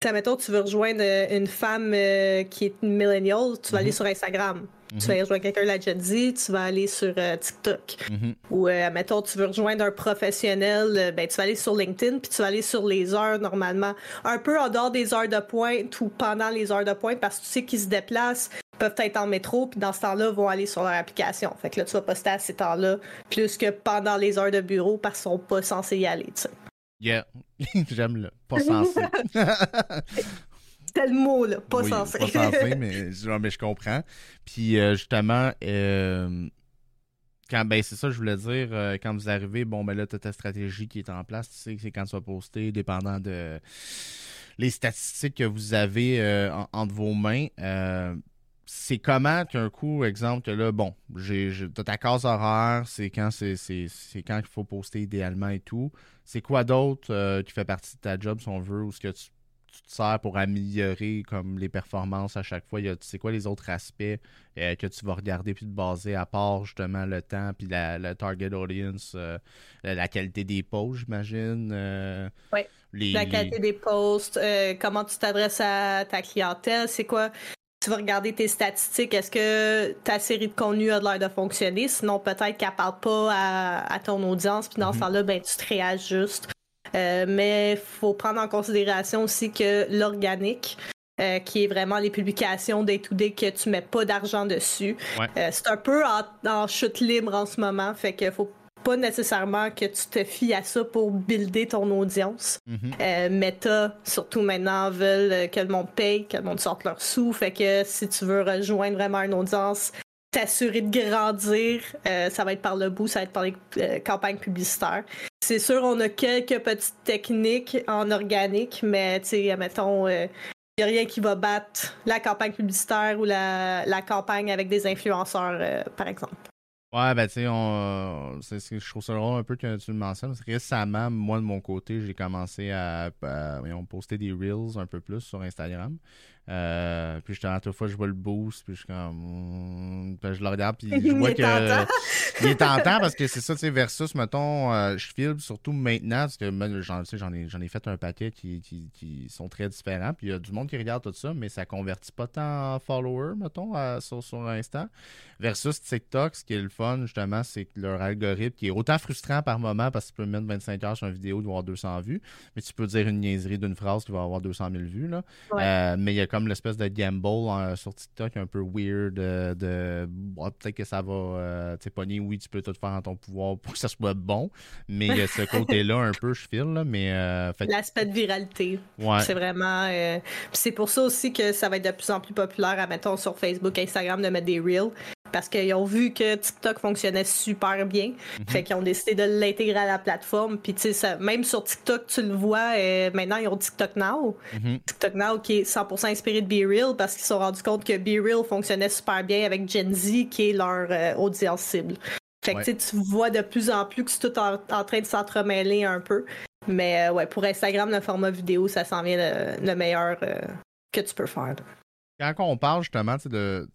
[SPEAKER 2] Si, mettons, tu veux rejoindre euh, une femme euh, qui est millennial, tu vas aller mhm. sur Instagram. Tu vas mhm. rejoindre quelqu'un de la Gen Z, tu vas aller sur euh, TikTok. Mhm. Ou, mettons, tu veux rejoindre un professionnel, ben, tu vas aller sur LinkedIn, puis tu vas aller sur les heures normalement. Un peu en dehors des heures de pointe ou pendant les heures de pointe, parce que tu sais qu'ils se déplacent, peuvent être en métro, puis dans ce temps-là, vont aller sur leur application. Fait que là, tu vas poster à ces temps-là, plus que pendant les heures de bureau, parce qu'ils sont pas censés y aller, tu sais.
[SPEAKER 1] Yeah, *laughs* j'aime le pas censé. *laughs*
[SPEAKER 2] C'est le mot, là, pas censé.
[SPEAKER 1] Pas censé, *laughs* mais, mais je comprends. Puis euh, justement, euh, quand ben c'est ça je voulais dire, euh, quand vous arrivez, bon ben là, tu as ta stratégie qui est en place, tu sais, c'est quand tu vas poster, dépendant de les statistiques que vous avez entre vos mains c'est comment qu'un coup, exemple, que là, bon, j'ai ta case horaire, c'est quand c'est quand il faut poster idéalement et tout. C'est quoi d'autre euh, qui fait partie de ta job, si on veut, ou ce que tu, te sers pour améliorer comme les performances à chaque fois? C'est quoi les autres aspects euh, que tu vas regarder puis te baser à part justement le temps puis la, target audience, euh, la, qualité des posts, j'imagine?
[SPEAKER 2] oui. la qualité des posts, comment tu t'adresses à ta clientèle, c'est quoi? Tu vas regarder tes statistiques, est-ce que ta série de contenu a l'air de fonctionner? Sinon, peut-être qu'elle parle pas à, ton audience, puis dans ce mhm. temps-là, ben, tu te réajustes. Euh, mais il faut prendre en considération aussi que l'organique, euh, qui est vraiment les publications day-to-day que tu mets pas d'argent dessus, euh, c'est un peu en, en, chute libre en ce moment. Fait qu'il faut pas nécessairement que tu te fies à ça pour builder ton audience. Mhm. Euh, Meta, surtout maintenant, veulent que le monde paye, que le monde sorte leurs sous. Fait que si tu veux rejoindre vraiment une audience, t'assurer de grandir, euh, ça va être par le bout, ça va être par les campagnes publicitaires. C'est sûr, on a quelques petites techniques en organique, mais tu sais, mettons, il n'y a rien qui va battre la campagne publicitaire ou la, campagne avec des influenceurs, par exemple.
[SPEAKER 1] Ouais, ben tu sais, je trouve ça drôle un peu que tu le mentionnes. Récemment, moi de mon côté, j'ai commencé à, à, poster des reels un peu plus sur Instagram. Euh, puis justement, à toute fois, je vois le boost, puis je suis comme. Hmm, je le regarde, puis *laughs* je vois que. *laughs* il est tentant parce que c'est ça, tu sais, versus, mettons, euh, je filme surtout maintenant, parce que j'en ai, j'en ai fait un paquet qui, qui, qui, sont très différents, puis il y a du monde qui regarde tout ça, mais ça convertit pas tant en followers, mettons, sur, sur Insta. Versus TikTok, ce qui est le fun, justement, c'est que leur algorithme, qui est autant frustrant par moment, parce que tu peux mettre 25 heures sur une vidéo, tu vas avoir 200 vues, mais tu peux dire une niaiserie d'une phrase qui va avoir 200 000 vues, là. Euh, mais il y a comme l'espèce de gamble hein, sur TikTok un peu weird euh, de, peut-être que ça va euh, pogner, oui, tu peux tout faire en ton pouvoir pour que ça soit bon, mais il y a ce *laughs* côté-là un peu, je file, là, mais... Euh,
[SPEAKER 2] L'aspect de viralité, c'est vraiment... c'est pour ça aussi que ça va être de plus en plus populaire, à, mettons, sur Facebook, Instagram, de mettre des Reels, parce qu'ils ont vu que TikTok fonctionnait super bien. Mhm. Fait qu'ils ont décidé de l'intégrer à la plateforme. Puis, tu sais, même sur TikTok, tu le vois, euh, maintenant, ils ont TikTok Now. Mhm. TikTok Now qui est 100% inspiré de BeReal parce qu'ils se sont rendus compte que BeReal fonctionnait super bien avec Gen Z, qui est leur euh, audience cible. Fait que tu vois de plus en plus que c'est tout en, train de s'entremêler un peu. Mais euh, ouais, pour Instagram, le format vidéo, ça s'en vient le, meilleur que tu peux faire.
[SPEAKER 1] Quand on parle justement de,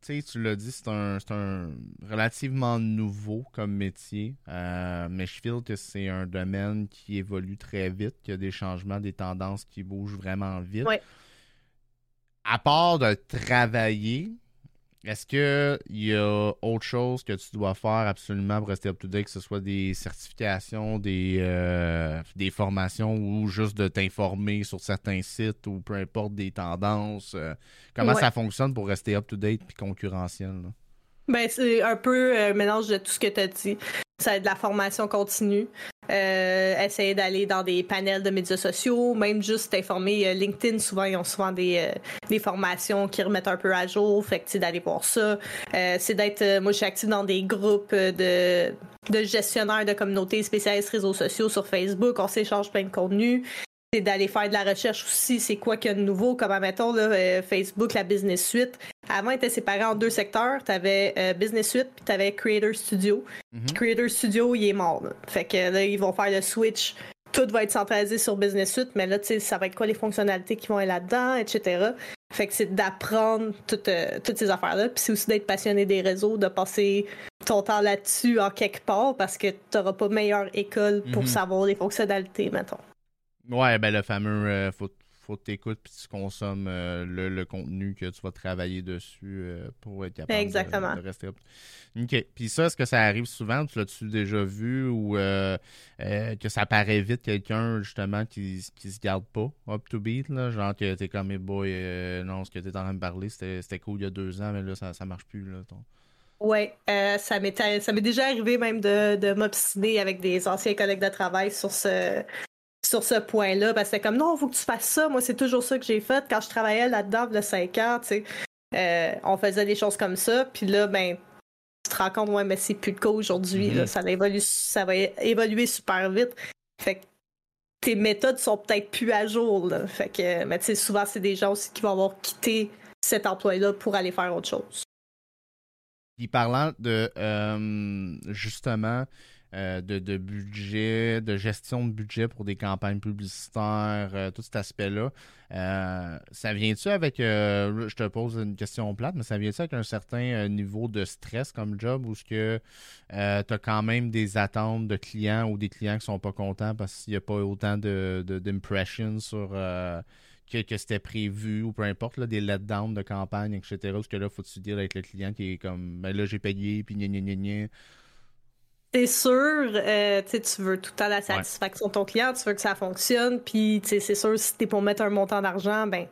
[SPEAKER 1] tu l'as dit, c'est un, un, relativement nouveau comme métier, euh, mais je feel que c'est un domaine qui évolue très vite, qu'il y a des changements, des tendances qui bougent vraiment vite. À part de travailler, est-ce qu'il y a autre chose que tu dois faire absolument pour rester up-to-date, que ce soit des certifications, des, euh, des formations ou juste de t'informer sur certains sites ou peu importe des tendances? Euh, comment ça fonctionne pour rester up-to-date puis concurrentiel?
[SPEAKER 2] Ben, c'est un peu un mélange de tout ce que tu as dit. Ça va être de la formation continue. Euh, essayer d'aller dans des panels de médias sociaux, même juste informer. Euh, LinkedIn, souvent, ils ont souvent des, euh, des formations qui remettent un peu à jour. Fait que, d'aller voir ça. Euh, c'est d'être, moi, je suis active dans des groupes de, de gestionnaires de communautés spécialistes réseaux sociaux sur Facebook. On s'échange plein de contenus c'est d'aller faire de la recherche aussi, c'est quoi qu'il y a de nouveau, comme mettons là, Facebook, la Business Suite. Avant, était séparé en deux secteurs. Tu avais euh, Business Suite, puis tu avais Creator Studio. Mhm. Creator Studio, il est mort. Fait que là, ils vont faire le switch. Tout va être centralisé sur Business Suite, mais là, tu sais, ça va être quoi les fonctionnalités qui vont être là-dedans, etc. Fait que c'est d'apprendre toutes, euh, toutes ces affaires-là. Puis c'est aussi d'être passionné des réseaux, de passer ton temps là-dessus en quelque part, parce que tu n'auras pas meilleure école pour mhm. savoir les fonctionnalités, mettons.
[SPEAKER 1] Ouais, ben le fameux euh, faut que tu écoutes puis tu consommes euh, le, contenu que tu vas travailler dessus euh, pour être capable De, rester OK. Puis ça, est-ce que ça arrive souvent? Tu l'as-tu déjà vu ou euh, que ça paraît vite quelqu'un justement qui, qui se garde pas up to beat? Là? Genre que t'es comme, hey boy, non, ce que tu es en train de parler, c'était cool il y a deux ans, mais là, ça, ça marche plus. Là, ton...
[SPEAKER 2] Oui, ça m'est déjà arrivé même de, de m'obstiner avec des anciens collègues de travail sur ce sur ce point-là. Parce que comme, non, il faut que tu fasses ça. Moi, c'est toujours ça que j'ai fait. Quand je travaillais là-dedans, de 5 ans, tu sais, euh, on faisait des choses comme ça. Puis là, ben, tu te rends compte, ouais, mais c'est plus le cas aujourd'hui. Mm-hmm. Ça, évolue, ça va évoluer super vite. Fait que tes méthodes sont peut-être plus à jour. Là. Fait que, mais tu sais, souvent, c'est des gens aussi qui vont avoir quitté cet emploi-là pour aller faire autre chose.
[SPEAKER 1] Puis parlant de, euh, justement, euh, de, budget, de gestion de budget pour des campagnes publicitaires, euh, tout cet aspect-là. Euh, ça vient-tu avec, je te pose une question plate, mais ça vient-tu avec un certain niveau de stress comme job ou est-ce que tu as quand même des attentes de clients ou des clients qui sont pas contents parce qu'il n'y a pas autant de, d'impressions sur que, que c'était prévu ou peu importe, là, des letdowns de campagne, etc. Parce que là, faut-tu dire avec le client qui est comme, ben là, j'ai payé, puis gna gna gna gna
[SPEAKER 2] c'est sûr, euh, tu veux tout le temps la satisfaction de ton client, tu veux que ça fonctionne, puis c'est sûr, si t'es pour mettre un montant d'argent, ben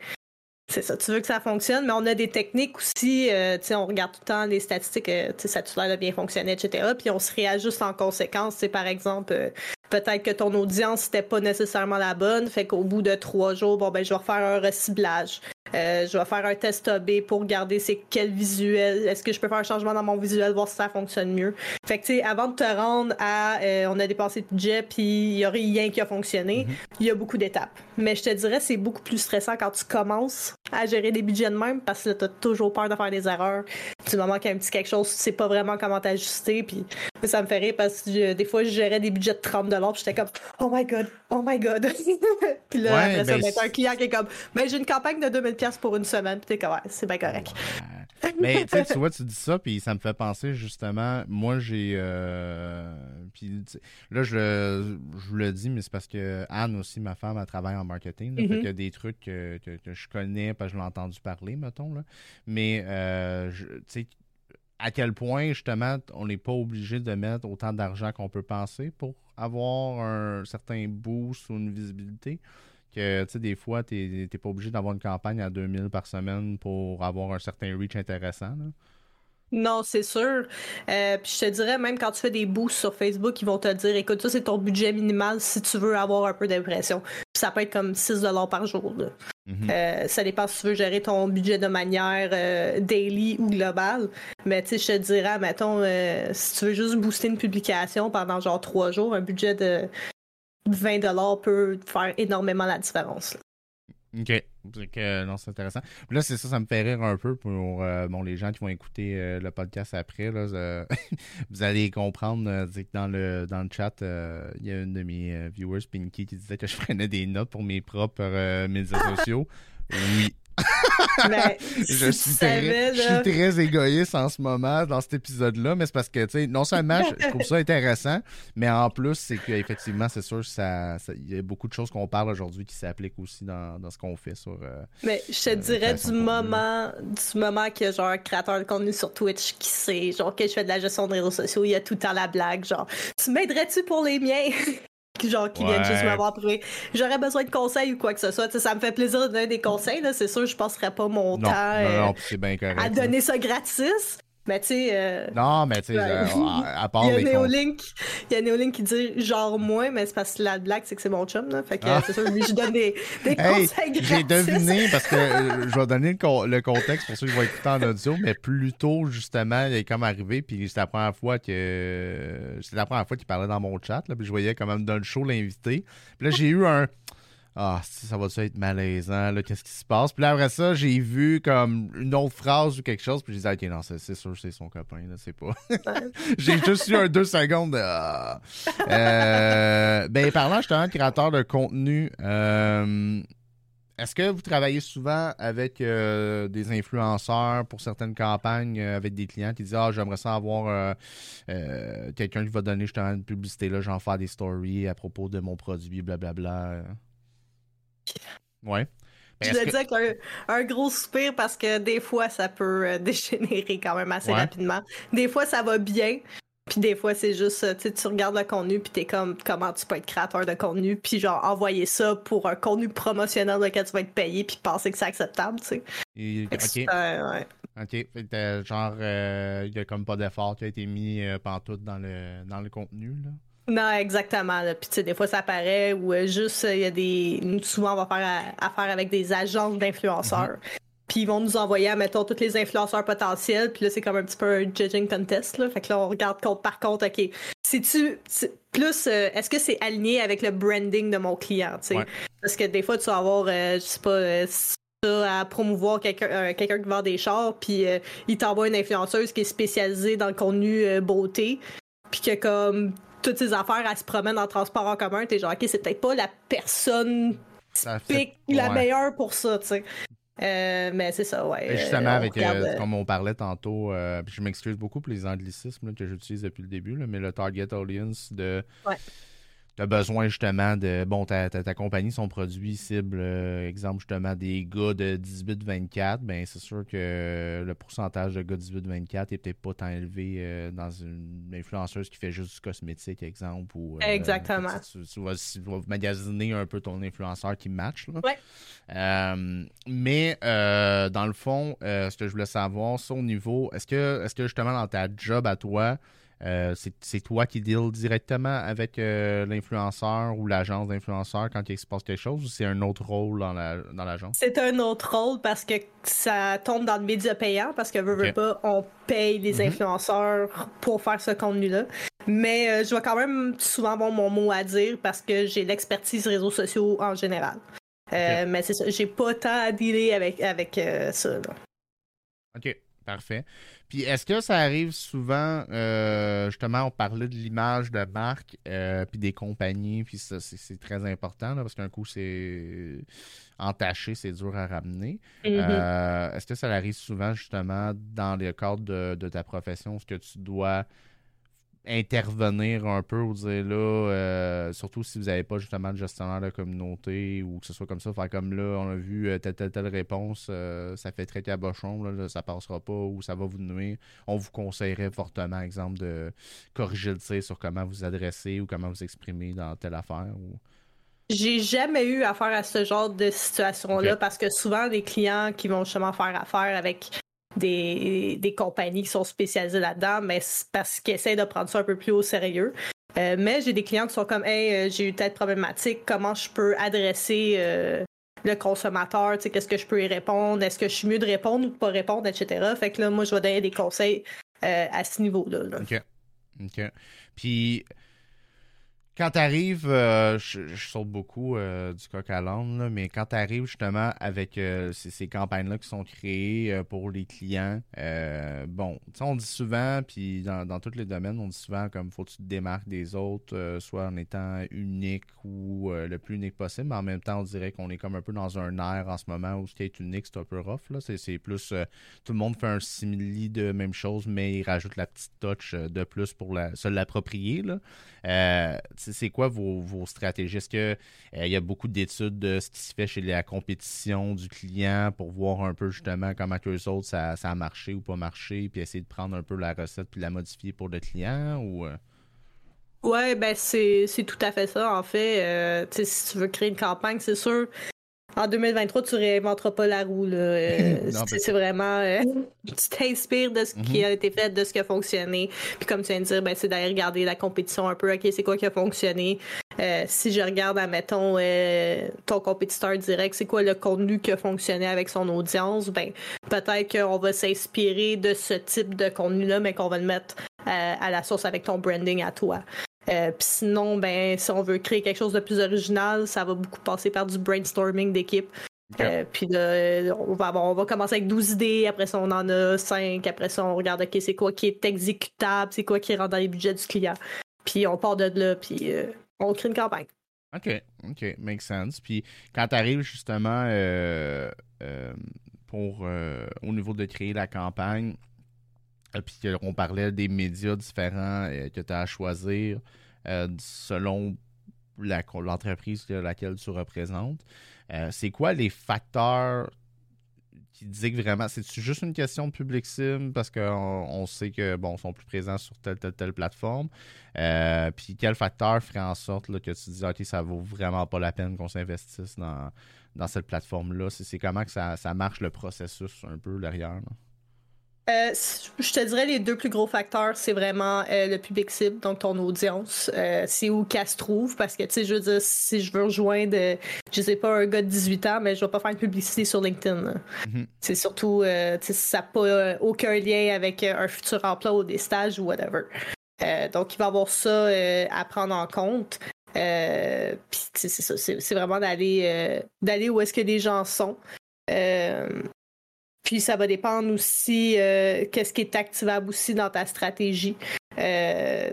[SPEAKER 2] c'est ça, tu veux que ça fonctionne, mais on a des techniques aussi, euh, on regarde tout le temps les statistiques, euh, ça tout l'air de bien fonctionner, etc., puis on se réajuste en conséquence, c'est par exemple, euh, peut-être que ton audience n'était pas nécessairement la bonne, fait qu'au bout de trois jours, bon ben je vais refaire un reciblage. Euh, je vais faire un test A-B pour regarder c'est quel visuel, est-ce que je peux faire un changement dans mon visuel, voir si ça fonctionne mieux. Fait que, tu sais, avant de te rendre à euh, on a dépensé de budget puis il y a rien qui a fonctionné, mhm. il y a beaucoup d'étapes. Mais je te dirais, c'est beaucoup plus stressant quand tu commences à gérer des budgets de même parce que tu as toujours peur de faire des erreurs. Du moment qu'il y a un petit quelque chose, tu sais pas vraiment comment t'ajuster. Puis ça me fait rire parce que euh, des fois, je gérais des budgets de 30 puis j'étais comme, oh my god, oh my god. *laughs* puis là, après ça, ben, un client qui est comme, mais ben, j'ai une campagne de 2000 pièces pour une semaine. Puis t'es comme, ouais, c'est bien correct.
[SPEAKER 1] Mais tu vois, tu dis ça, puis ça me fait penser justement, moi j'ai. Euh, puis là, je, je le dis, mais c'est parce que Anne aussi, ma femme, elle travaille en marketing. il y a des trucs que, je connais, parce que je l'ai entendu parler, mettons. Là. Mais, euh, tu sais, à quel point, justement, on n'est pas obligé de mettre autant d'argent qu'on peut penser pour avoir un certain boost ou une visibilité que, tu sais, des fois, tu n'es pas obligé d'avoir une campagne à 2000 par semaine pour avoir un certain reach intéressant.
[SPEAKER 2] Non, c'est sûr. Euh, puis je te dirais, même quand tu fais des boosts sur Facebook, ils vont te dire écoute, ça, c'est ton budget minimal si tu veux avoir un peu d'impression. Ça peut être comme 6 par jour. Mm-hmm. Euh, ça dépend si tu veux gérer ton budget de manière euh, daily ou globale. Mais tu sais, je te dirais, mettons, si tu veux juste booster une publication pendant genre 3 jours, un budget de 20 peut faire énormément la différence.
[SPEAKER 1] OK. non, c'est intéressant. Là, c'est ça, ça me fait rire un peu pour euh, bon, les gens qui vont écouter euh, le podcast après. Là, *laughs* vous allez comprendre euh, que dans le, dans le chat, il y a une de mes viewers, Pinky, qui disait que je *laughs* prenais des notes pour mes propres médias sociaux. Oui, *laughs* je, suis très, je suis très égoïste en ce moment dans cet épisode-là, mais c'est parce que, tu sais, non seulement je, trouve ça intéressant, mais en plus, c'est qu'effectivement, c'est sûr, ça, il y a beaucoup de choses qu'on parle aujourd'hui qui s'appliquent aussi dans, dans ce qu'on fait sur. Euh,
[SPEAKER 2] mais je te euh, dirais du moment, du moment que, genre, un créateur de contenu sur Twitch qui sait, genre, que je fais de la gestion des réseaux sociaux, il y a tout le temps la blague, genre, tu m'aiderais-tu pour les miens? Genre qui viennent juste m'avoir pris. J'aurais besoin de conseils ou quoi que ce soit. ça me fait plaisir de donner des conseils. C'est sûr, je passerai pas mon temps euh, à donner ça gratis. Mais tu sais. Euh,
[SPEAKER 1] non, mais tu sais, euh, *laughs* à, part.
[SPEAKER 2] Il y a Neolink, Neolink qui dit genre moi, mais c'est parce que la blague, c'est que c'est mon chum, là. Fait que ah. c'est sûr, lui, je donne des, *laughs* des conseils.
[SPEAKER 1] J'ai deviné, *laughs* parce que euh, je vais donner le, contexte pour ceux qui vont écouter en audio, mais plus tôt, justement, il est comme arrivé, puis c'était la première fois que. C'était la première fois qu'il parlait dans mon chat, là, puis je voyais quand même dans le show l'invité. Puis là, j'ai eu un ah, ça va être malaisant, là, qu'est-ce qui se passe? Puis là, après ça, j'ai vu comme une autre phrase ou quelque chose, puis j'ai dit, ok, non, c'est sûr, c'est son copain, là, c'est pas. *laughs* j'ai juste eu un deux secondes de. Ah. Euh, ben, parlant justement de créateur de contenu, euh, est-ce que vous travaillez souvent avec euh, des influenceurs pour certaines campagnes, avec des clients qui disent Ah, j'aimerais ça avoir quelqu'un qui va donner justement une publicité, là, j'en faire des stories à propos de mon produit, blablabla? Ouais.
[SPEAKER 2] Ben, je le dis avec un, gros soupir parce que des fois, ça peut euh, *laughs* dégénérer quand même assez rapidement. Des fois, ça va bien. Puis des fois, c'est juste, euh, tu tu regardes le contenu, puis t'es comme, comment tu peux être créateur de contenu, puis genre, envoyer ça pour un contenu promotionnel lequel tu vas être payé, puis penser que c'est acceptable, tu sais.
[SPEAKER 1] ok. ouais. Ok. Genre, il n'y a comme pas d'effort qui a été mis pantoute dans le, dans le contenu, là.
[SPEAKER 2] Non, exactement. Puis tu sais, des fois ça apparaît ou euh, juste il y a des. Souvent on va faire affaire avec des agences d'influenceurs. Mm-hmm. Puis ils vont nous envoyer, mettons, tous les influenceurs potentiels. Puis là, c'est comme un petit peu un judging contest. Là. Fait que là, on regarde compte par contre, OK, si tu plus, euh, est-ce que c'est aligné avec le branding de mon client, tu sais? Parce que des fois, tu vas avoir, euh, je sais pas, ça à promouvoir quelqu'un quelqu'un qui vend des chars, puis il t'envoie une influenceuse qui est spécialisée dans le contenu beauté, puis que comme toutes ces affaires, à se promènent en transport en commun, t'es genre, ok, c'est peut-être pas la personne typique, la meilleure pour ça, tu sais. Euh, mais c'est ça, ouais.
[SPEAKER 1] justement, euh, avec, euh, comme on parlait tantôt, je m'excuse beaucoup pour les anglicismes que j'utilise depuis le début, mais le target audience de tu as besoin justement de. Bon, ta, ta, compagnie, son produit cible, euh, exemple justement des gars de 18-24, ben c'est sûr que le pourcentage de gars de 18-24 est peut-être pas tant élevé euh, dans une influenceuse qui fait juste du cosmétique, exemple. Ou,
[SPEAKER 2] euh, Exactement.
[SPEAKER 1] Tu, vas, magasiner un peu ton influenceur qui match. Là.
[SPEAKER 2] Ouais.
[SPEAKER 1] mais dans le fond, ce que je voulais savoir, c'est au niveau, est-ce que, est-ce que justement dans ta job à toi, euh, c'est toi qui deals directement avec euh, l'influenceur ou l'agence d'influenceur quand il se passe quelque chose ou c'est un autre rôle dans l'agence?
[SPEAKER 2] c'est un autre rôle parce que ça tombe dans le média payant parce que veut, pas, on paye les mm-hmm. influenceurs pour faire ce contenu-là. Mais euh, je vais quand même souvent avoir mon mot à dire parce que j'ai l'expertise réseaux sociaux en général. Mais c'est ça, j'ai pas tant à dealer avec, avec ça.
[SPEAKER 1] OK, parfait. Puis est-ce que ça arrive souvent, euh, justement, on parlait de l'image de marque, euh, puis des compagnies, puis ça, c'est très important, parce qu'un coup, c'est entaché, c'est dur à ramener.
[SPEAKER 2] Mm-hmm.
[SPEAKER 1] Euh, est-ce que ça arrive souvent, justement, dans le cadre de, de ta profession, ce que tu dois intervenir un peu ou dire là, euh, surtout si vous n'avez pas justement de gestionnaire de communauté ou que ce soit comme ça, faire comme là, on a vu euh, telle, telle, telle réponse, euh, ça fait très cabochon, là, là, ça passera pas ou ça va vous nuire. On vous conseillerait fortement, exemple, de corriger le tir sur comment vous adresser ou comment vous exprimer dans telle affaire. Ou...
[SPEAKER 2] J'ai jamais eu affaire à ce genre de situation-là parce que souvent, les clients qui vont justement faire affaire avec des, des compagnies qui sont spécialisées là-dedans, mais parce qu'ils essaient de prendre ça un peu plus au sérieux. Euh, mais j'ai des clients qui sont comme Hey, euh, j'ai eu telle problématique, comment je peux adresser euh, le consommateur, qu'est-ce que je peux y répondre, est-ce que je suis mieux de répondre ou de pas répondre, etc. Fait que là, moi, je vais donner des conseils à ce niveau-là.
[SPEAKER 1] OK. OK. Puis quand tu arrives, euh, je, saute beaucoup euh, du coq à l'âne, mais quand tu arrives justement avec euh, ces, campagnes-là qui sont créées pour les clients, bon, on dit souvent, puis dans, dans, tous les domaines, on dit souvent comme faut que tu te démarques des autres, soit en étant unique ou le plus unique possible, mais en même temps, on dirait qu'on est comme un peu dans un air en ce moment où ce qui est unique, c'est un peu rough. Là. C'est, plus tout le monde fait un simili de même chose, mais il rajoute la petite touch de plus pour se l'approprier. Là c'est quoi vos, stratégies? Est-ce qu'il euh, y a beaucoup d'études de ce qui se fait chez la compétition du client pour voir un peu justement comment que autres ça, a marché ou pas marché, puis essayer de prendre un peu la recette puis la modifier pour le client ou euh?
[SPEAKER 2] Ouais, ben c'est, tout à fait ça. En fait, euh, si tu veux créer une campagne, c'est sûr, en 2023, tu réinventeras pas la roue. Euh, *laughs* c'est vraiment. Euh, *laughs* tu t'inspires de ce qui mhm. a été fait, de ce qui a fonctionné. Puis comme tu viens de dire, ben, c'est d'aller regarder la compétition un peu. OK, c'est quoi qui a fonctionné? Euh, si je regarde, admettons, ton compétiteur direct, c'est quoi le contenu qui a fonctionné avec son audience? Ben, peut-être qu'on va s'inspirer de ce type de contenu-là, mais qu'on va le mettre à la source avec ton branding à toi. Euh, puis sinon, ben, si on veut créer quelque chose de plus original, ça va beaucoup passer par du brainstorming d'équipe. Euh, puis on va, on va commencer avec 12 idées, après ça on en a 5, après ça on regarde ok c'est quoi qui est exécutable, c'est quoi qui rentre dans les budgets du client. Puis on part de là, puis euh, on crée une campagne.
[SPEAKER 1] OK, OK, makes sense. Puis quand tu arrives justement pour au niveau de créer la campagne, puis on parlait des médias différents euh, que tu as à choisir euh, selon l'entreprise laquelle tu représentes. c'est quoi les facteurs qui disent que vraiment, c'est juste une question de public sim parce qu'on on sait que bon, sont plus présents sur telle, telle, telle plateforme? puis quel facteur ferait en sorte que tu dis OK, ça vaut vraiment pas la peine qu'on s'investisse dans, dans cette plateforme-là? C'est comment que ça, ça, marche le processus un peu derrière?
[SPEAKER 2] Euh, je te dirais les deux plus gros facteurs, c'est vraiment euh, le public cible, donc ton audience. Euh, c'est où qu'elle se trouve, parce que, tu sais, je veux dire, si je veux rejoindre, je sais pas, un gars de 18 ans, mais je vais pas faire une publicité sur LinkedIn. Mm-hmm. C'est surtout, tu sais, ça n'a pas aucun lien avec un futur emploi ou des stages ou whatever. donc, il va y avoir ça à prendre en compte. Puis, c'est ça, c'est vraiment d'aller d'aller où est-ce que les gens sont. Puis ça va dépendre aussi euh, qu'est-ce qui est activable aussi dans ta stratégie. Euh,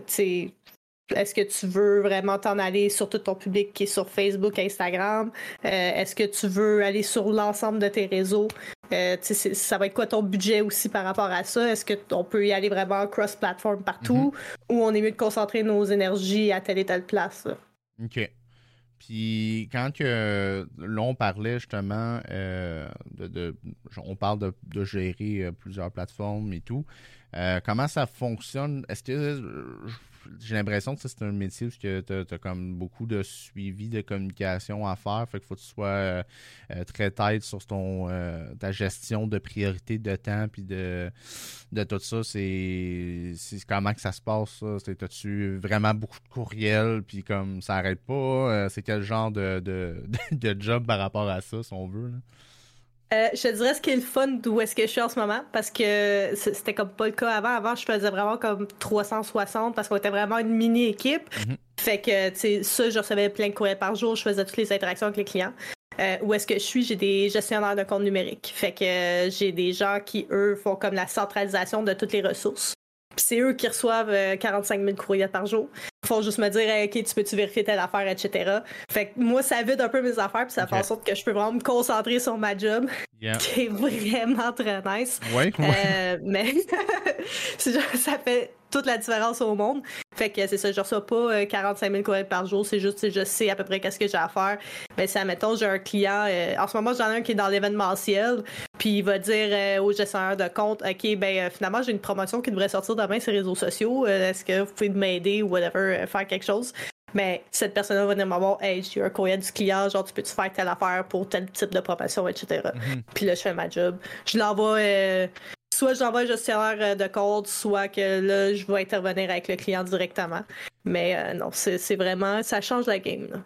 [SPEAKER 2] est-ce que tu veux vraiment t'en aller sur tout ton public qui est sur Facebook, Instagram? Euh, est-ce que tu veux aller sur l'ensemble de tes réseaux? Euh, ça va être quoi ton budget aussi par rapport à ça? Est-ce qu'on peut y aller vraiment cross-platform partout mm-hmm. ou on est mieux de concentrer nos énergies à telle et telle place?
[SPEAKER 1] OK. Puis quand que l'on parlait justement euh, de, on parle de, gérer euh, plusieurs plateformes et tout, euh, comment ça fonctionne? Est-ce que j'ai l'impression que c'est un métier où tu as, comme beaucoup de suivi de communication à faire. Fait faut que tu sois euh, euh, très tête sur ton ta gestion de priorité de temps puis de, de tout ça. C'est comment que ça se passe, ça? As-tu vraiment beaucoup de courriels puis comme ça arrête pas? c'est quel genre de, de, *laughs* de, job par rapport à ça, si on veut?
[SPEAKER 2] Euh, je te dirais ce qui est le fun d'où est-ce que je suis en ce moment parce que c'était comme pas le cas avant. Avant, je faisais vraiment comme 360 parce qu'on était vraiment une mini équipe. Mhm. Fait que, tu sais, ça, je recevais plein de courriels par jour. Je faisais toutes les interactions avec les clients. Euh, où est-ce que je suis, j'ai des gestionnaires de compte numérique. Fait que euh, j'ai des gens qui, eux, font comme la centralisation de toutes les ressources. Puis c'est eux qui reçoivent 45 euh, 000 courriers par jour. Font juste me dire, OK, tu peux-tu vérifier telle affaire, etc. Fait que moi, ça vide un peu mes affaires, puis ça fait en sorte que je peux vraiment me concentrer sur ma job, qui est vraiment très nice.
[SPEAKER 1] Ouais,
[SPEAKER 2] euh, mais *laughs* ça fait toute la différence au monde. Fait que c'est ça, je reçois pas 45 euh, 000 courriels par jour, c'est juste, je sais à peu près qu'est-ce que j'ai à faire. Mais si, admettons, j'ai un client, euh, en ce moment, j'en ai un qui est dans l'événementiel, puis il va dire euh, au gestionnaire de compte, OK, ben finalement, j'ai une promotion qui devrait sortir demain sur les réseaux sociaux, est-ce que vous pouvez m'aider ou whatever, faire quelque chose? Mais cette personne-là va venir m'avoir, hey, j'ai un courriel du client, genre, tu peux-tu faire telle affaire pour tel type de promotion, etc. Mm-hmm. Puis là, je fais ma job. Je l'envoie soit j'envoie un gestionnaire euh, de compte, soit que là, je vais intervenir avec le client directement. Mais euh, non, c'est vraiment, ça change la game.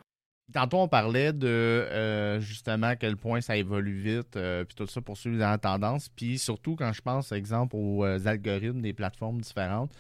[SPEAKER 1] Tantôt, on parlait de euh, justement à quel point ça évolue vite, puis tout ça pour suivre la tendance. Puis surtout, quand je pense, exemple, aux algorithmes des plateformes différentes,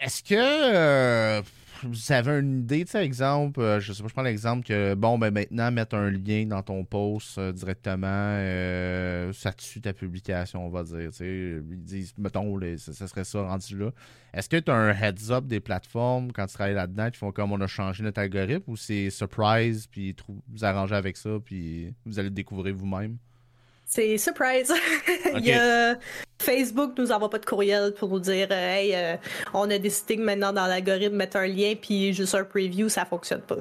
[SPEAKER 1] est-ce que vous avez une idée, tu sais, exemple, euh, je sais pas, je prends l'exemple que, bon, ben maintenant, mettre un lien dans ton post euh, directement, euh, ça tue ta publication, on va dire, tu sais. Ils disent, mettons, ça, serait ça rendu là. Est-ce que tu as un heads-up des plateformes quand tu travailles là-dedans qui font comme on a changé notre algorithme ou c'est surprise, puis vous arrangez avec ça, puis vous allez le découvrir vous-même?
[SPEAKER 2] C'est surprise. *laughs* Il y a Facebook nous envoie pas de courriel pour nous dire euh, hey euh, on a décidé que maintenant dans l'algorithme mettre un lien puis juste un preview ça fonctionne pas.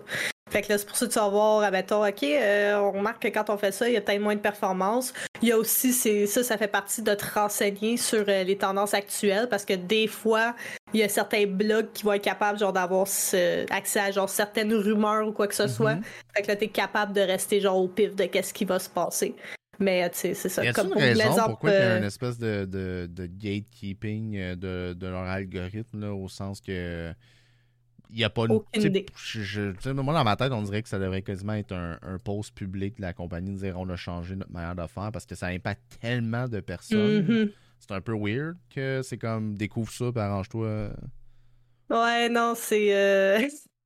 [SPEAKER 2] Fait que là, c'est pour ça que tu vas voir, admettons, OK, euh, on remarque que quand on fait ça, il y a peut-être moins de performance. Il y a aussi, c'est ça, ça fait partie de te renseigner sur les tendances actuelles parce que des fois, il y a certains blogs qui vont être capables, genre, d'avoir accès à, genre, certaines rumeurs ou quoi que ce soit. Mm-hmm. Fait que là, t'es capable de rester, genre, au pif de qu'est-ce qui va se passer. Mais euh, c'est ça.
[SPEAKER 1] Y a comme une raison pourquoi il y a euh, une espèce de, de, de gatekeeping euh, de, de, leur algorithme, là, au sens que il n'y a pas
[SPEAKER 2] une.
[SPEAKER 1] Je, moi, dans ma tête, on dirait que ça devrait quasiment être un, un post public de la compagnie de dire on a changé notre manière de faire parce que ça impacte tellement de personnes.
[SPEAKER 2] Mm-hmm.
[SPEAKER 1] C'est un peu weird que c'est comme découvre ça et arrange-toi.
[SPEAKER 2] Ouais, non, c'est. *laughs*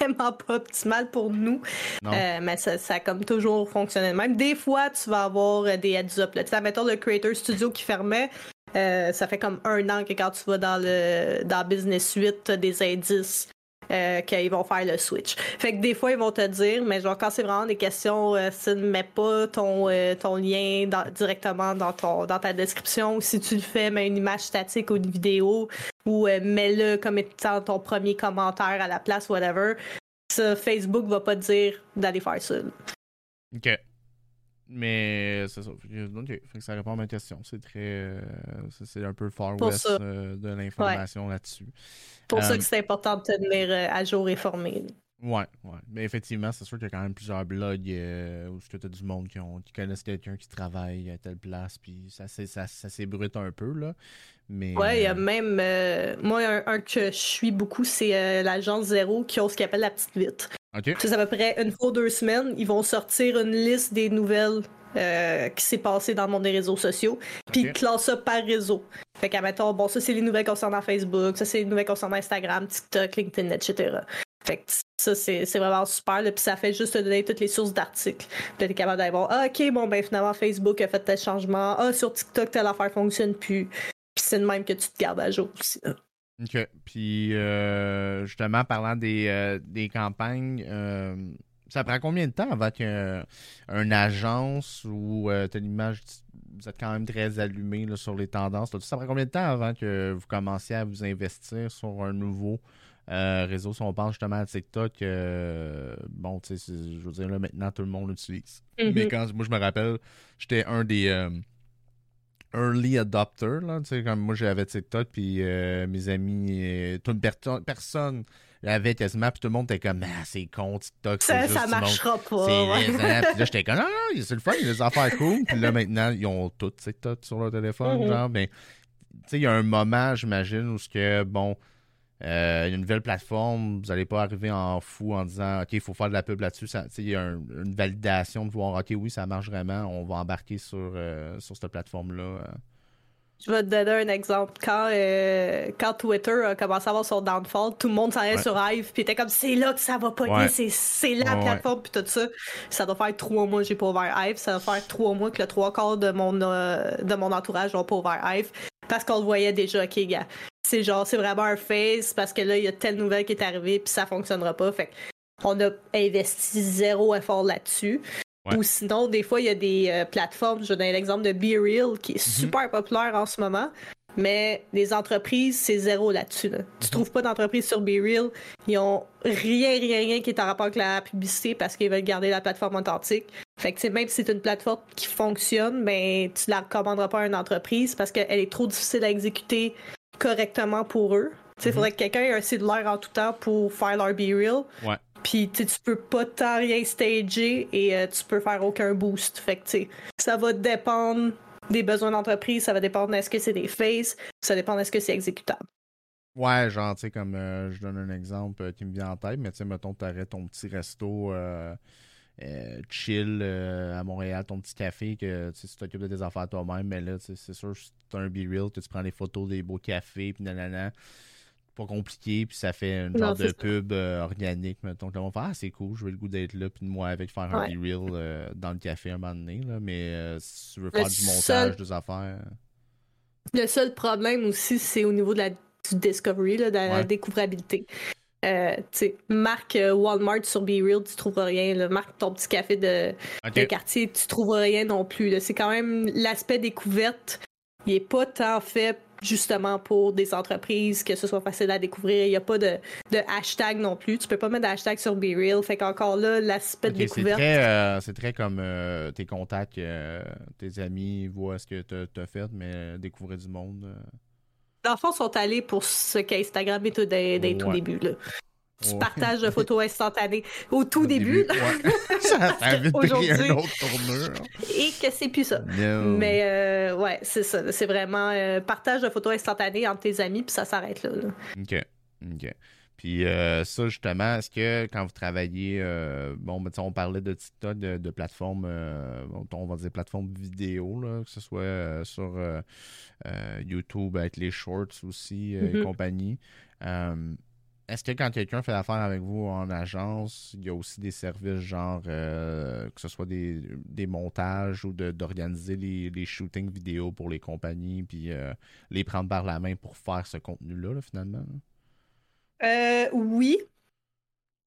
[SPEAKER 2] vraiment pas optimal pour nous. Euh, mais ça, ça, a comme toujours fonctionné même. Des fois, tu vas avoir euh, des heads-up. Tu sais, mettons le Creator Studio qui fermait. Euh, ça fait comme un an que quand tu vas dans le dans Business Suite, des indices euh, qu'ils vont faire le switch. Fait que des fois, ils vont te dire, mais genre, quand c'est vraiment des questions, euh, si tu ne mets pas ton, euh, ton lien directement dans, ton, dans ta description, ou si tu le fais, mets une image statique ou une vidéo, ou mets-le comme étant ton premier commentaire à la place, whatever, ça, Facebook va pas te dire d'aller faire ça.
[SPEAKER 1] OK. Mais c'est ça. Ça répond à ma question. C'est très. c'est un peu far west de l'information là-dessus
[SPEAKER 2] pour ça euh, que c'est important de tenir euh, à jour et formé.
[SPEAKER 1] Ouais, ouais. Mais effectivement, c'est sûr qu'il y a quand même plusieurs blogs euh, où tu as du monde qui, ont, qui connaissent quelqu'un qui travaille à telle place, puis ça, ça, ça, s'ébrute un peu, là. Mais,
[SPEAKER 2] ouais, il y a même. moi, un, que je suis beaucoup, c'est l'agence Zéro qui ont ce qu'ils appelle la petite vitre.
[SPEAKER 1] OK.
[SPEAKER 2] C'est à peu près une fois ou deux semaines, ils vont sortir une liste des nouvelles euh, qui s'est passé dans le monde des réseaux sociaux, puis okay. classe ça par réseau. Fait qu'à mettons, bon, ça c'est les nouvelles concernant Facebook, ça c'est les nouvelles concernant Instagram, TikTok, LinkedIn, etc. Fait que ça, c'est vraiment super. Puis ça fait juste te donner toutes les sources d'articles. Puis t'es capable d'aller voir, ah, ok, bon, ben finalement, Facebook a fait tel changement. Ah, sur TikTok, telle affaire fonctionne plus. Puis c'est de même que tu te gardes à jour aussi.
[SPEAKER 1] OK. Puis euh, justement, parlant des, euh, des campagnes, ça prend combien de temps avant qu'une agence ou euh, tu l'image, vous êtes quand même très allumé sur les tendances. ça prend combien de temps avant que vous commenciez à vous investir sur un nouveau euh, réseau? Si on pense justement à TikTok, euh, bon, tu sais, je veux dire, là, maintenant, tout le monde l'utilise.
[SPEAKER 2] Mm-hmm.
[SPEAKER 1] Mais quand moi, je me rappelle, j'étais un des early adopter, là, tu sais, comme moi j'avais TikTok, puis euh, mes amis, euh, toute personne l'avait quasiment, puis tout le monde était comme, ah, c'est con, TikTok,
[SPEAKER 2] ça,
[SPEAKER 1] juste
[SPEAKER 2] ça marchera pas.
[SPEAKER 1] Ouais. Puis là, j'étais comme, non, non, c'est le fun, il y a des affaires cool, puis là, maintenant, ils ont tout TikTok sur leur téléphone, mm-hmm. genre, mais, tu sais, il y a un moment, j'imagine, où ce que, bon, euh, une nouvelle plateforme, vous n'allez pas arriver en fou en disant OK, il faut faire de la pub là-dessus. Il y a une validation de voir OK, oui, ça marche vraiment, on va embarquer sur, euh, sur cette plateforme-là. Euh.
[SPEAKER 2] Je vais te donner un exemple. Quand, quand Twitter a commencé à avoir son downfall, tout le monde s'en allait sur Hive, puis était comme c'est là que ça va pas ouais. c'est la plateforme, puis tout ça. Ça doit faire trois mois que j'ai pas ouvert Hive. Ça doit faire trois mois que le trois quarts de mon, de mon entourage n'ont pas ouvert Hive. Parce qu'on le voyait déjà, OK, gars, c'est genre, c'est vraiment un phase parce que là, il y a telle nouvelle qui est arrivée puis ça fonctionnera pas. Fait on a investi zéro effort là-dessus. Ou sinon, des fois, il y a des euh, plateformes, je donne l'exemple de Be Real qui est mhm. super populaire en ce moment. Mais les entreprises, c'est zéro là-dessus. Tu mhm. trouves pas d'entreprise sur Be Real. Ils ont rien, rien, rien qui est en rapport avec la publicité parce qu'ils veulent garder la plateforme authentique. Fait que même si c'est une plateforme qui fonctionne, ben, tu la recommanderas pas à une entreprise parce qu'elle est trop difficile à exécuter correctement pour eux. Il faudrait mhm. que quelqu'un ait un cellulaire en tout temps pour faire leur be real.
[SPEAKER 1] Ouais.
[SPEAKER 2] Puis tu peux pas tant rien stager et euh, tu peux faire aucun boost. Fait que ça va dépendre des besoins d'entreprise, ça va dépendre est-ce que c'est des faces, ça dépend est-ce que c'est exécutable.
[SPEAKER 1] Ouais, genre, tu sais, comme euh, je donne un exemple euh, qui me vient en tête, mais tu sais, mettons, t'aurais ton petit resto euh, chill euh, à Montréal, ton petit café, que tu t'occupes de tes affaires toi-même, mais là, c'est sûr, c'est un be real, que tu prends des photos des beaux cafés, puis nanana. Pas compliqué, puis ça fait une genre de pub euh, organique, mettons. Là, on fait, ah, c'est cool, je vais le goût d'être là, puis de moi avec faire un be real dans le café un moment donné, là, mais si tu veux faire du montage, des affaires.
[SPEAKER 2] Le seul problème aussi, c'est au niveau de la, du discovery, de la découvrabilité. Euh, marque euh, Walmart sur Be Real, tu trouveras rien. Marque ton petit café de, quartier, tu trouveras rien non plus. C'est quand même l'aspect découverte. Il n'est pas tant fait justement pour des entreprises que ce soit facile à découvrir. Il n'y a pas de, hashtag non plus. Tu peux pas mettre de hashtag sur Be Real. Fait qu'encore là, l'aspect de découverte.
[SPEAKER 1] Euh, c'est très, comme tes contacts, tes amis voient ce que tu as, fait, mais découvrir du monde
[SPEAKER 2] enfants sont allés pour ce qu'Instagram est au, tout début. Là. Tu partages de photos instantanées au tout début. *laughs*
[SPEAKER 1] ça a vite pris un autre tournure.
[SPEAKER 2] Et que c'est plus ça. Mais euh, ouais, c'est ça. C'est vraiment euh, partage de photos instantanées entre tes amis, puis ça s'arrête là,
[SPEAKER 1] OK. OK. Puis euh, ça, justement, est-ce que quand vous travaillez, bon, ben, on parlait de TikTok, de, de plateformes, on va dire plateforme vidéo, là, que ce soit sur euh, YouTube avec les shorts aussi euh, et mm-hmm. compagnie. Euh, est-ce que quand quelqu'un fait affaire avec vous en agence, il y a aussi des services genre que ce soit des, montages ou d'organiser les, les, shootings vidéo pour les compagnies puis les prendre par la main pour faire ce contenu-là, finalement?
[SPEAKER 2] Oui.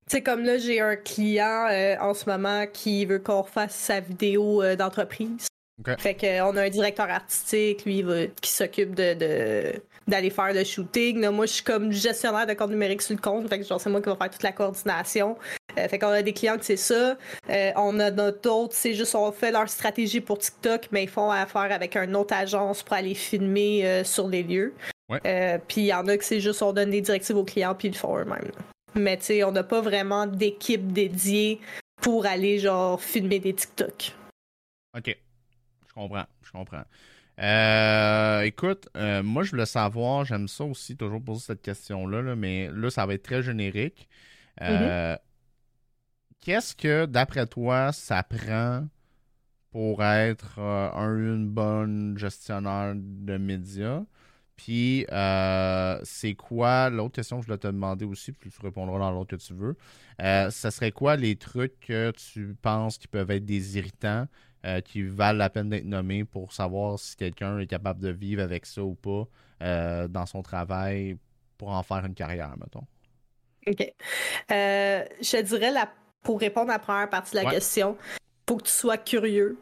[SPEAKER 2] C'est comme là, j'ai un client en ce moment qui veut qu'on fasse sa vidéo d'entreprise. Fait qu'on a un directeur artistique, lui, qui s'occupe de, d'aller faire le shooting. moi, je suis comme gestionnaire de compte numérique sur le compte. Fait que c'est moi qui vais faire toute la coordination. Euh, fait qu'on a des clients que c'est ça. Euh, on a d'autres, c'est juste on fait leur stratégie pour TikTok, mais ils font affaire avec une autre agence pour aller filmer euh, sur les lieux. Puis il y en a que c'est juste on donne des directives aux clients puis ils le font eux-mêmes. Mais tu sais, on n'a pas vraiment d'équipe dédiée pour aller genre filmer des TikTok.
[SPEAKER 1] OK. Je comprends, je comprends. Euh, écoute, euh, moi je voulais savoir, j'aime ça aussi, toujours poser cette question-là, mais là, ça va être très générique. Euh, mm-hmm. Qu'est-ce que, d'après toi, ça prend pour être un, une bonne gestionnaire de médias? Puis, c'est quoi, l'autre question que je voulais te demander aussi, puis tu répondras dans l'autre que tu veux, ce serait quoi les trucs que tu penses qui peuvent être des irritants euh, qui valent la peine d'être nommés pour savoir si quelqu'un est capable de vivre avec ça ou pas euh, dans son travail pour en faire une carrière, mettons?
[SPEAKER 2] OK. Euh, je dirais, la, pour répondre à la première partie de la question, faut que tu sois curieux.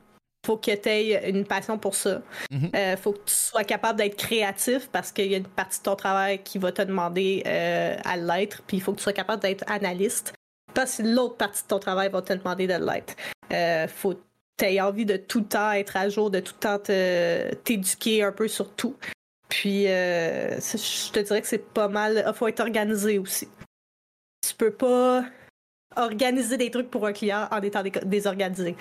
[SPEAKER 2] Faut que tu aies une passion pour ça. Il mm-hmm. faut que tu sois capable d'être créatif parce qu'il y a une partie de ton travail qui va te demander à l'être. Puis il faut que tu sois capable d'être analyste parce que l'autre partie de ton travail va te demander de l'être. faut aies envie de tout le temps être à jour, de tout le temps t'éduquer un peu sur tout. Puis, euh, je te dirais que c'est pas mal. Il faut être organisé aussi. Tu peux pas organiser des trucs pour un client en étant désorganisé.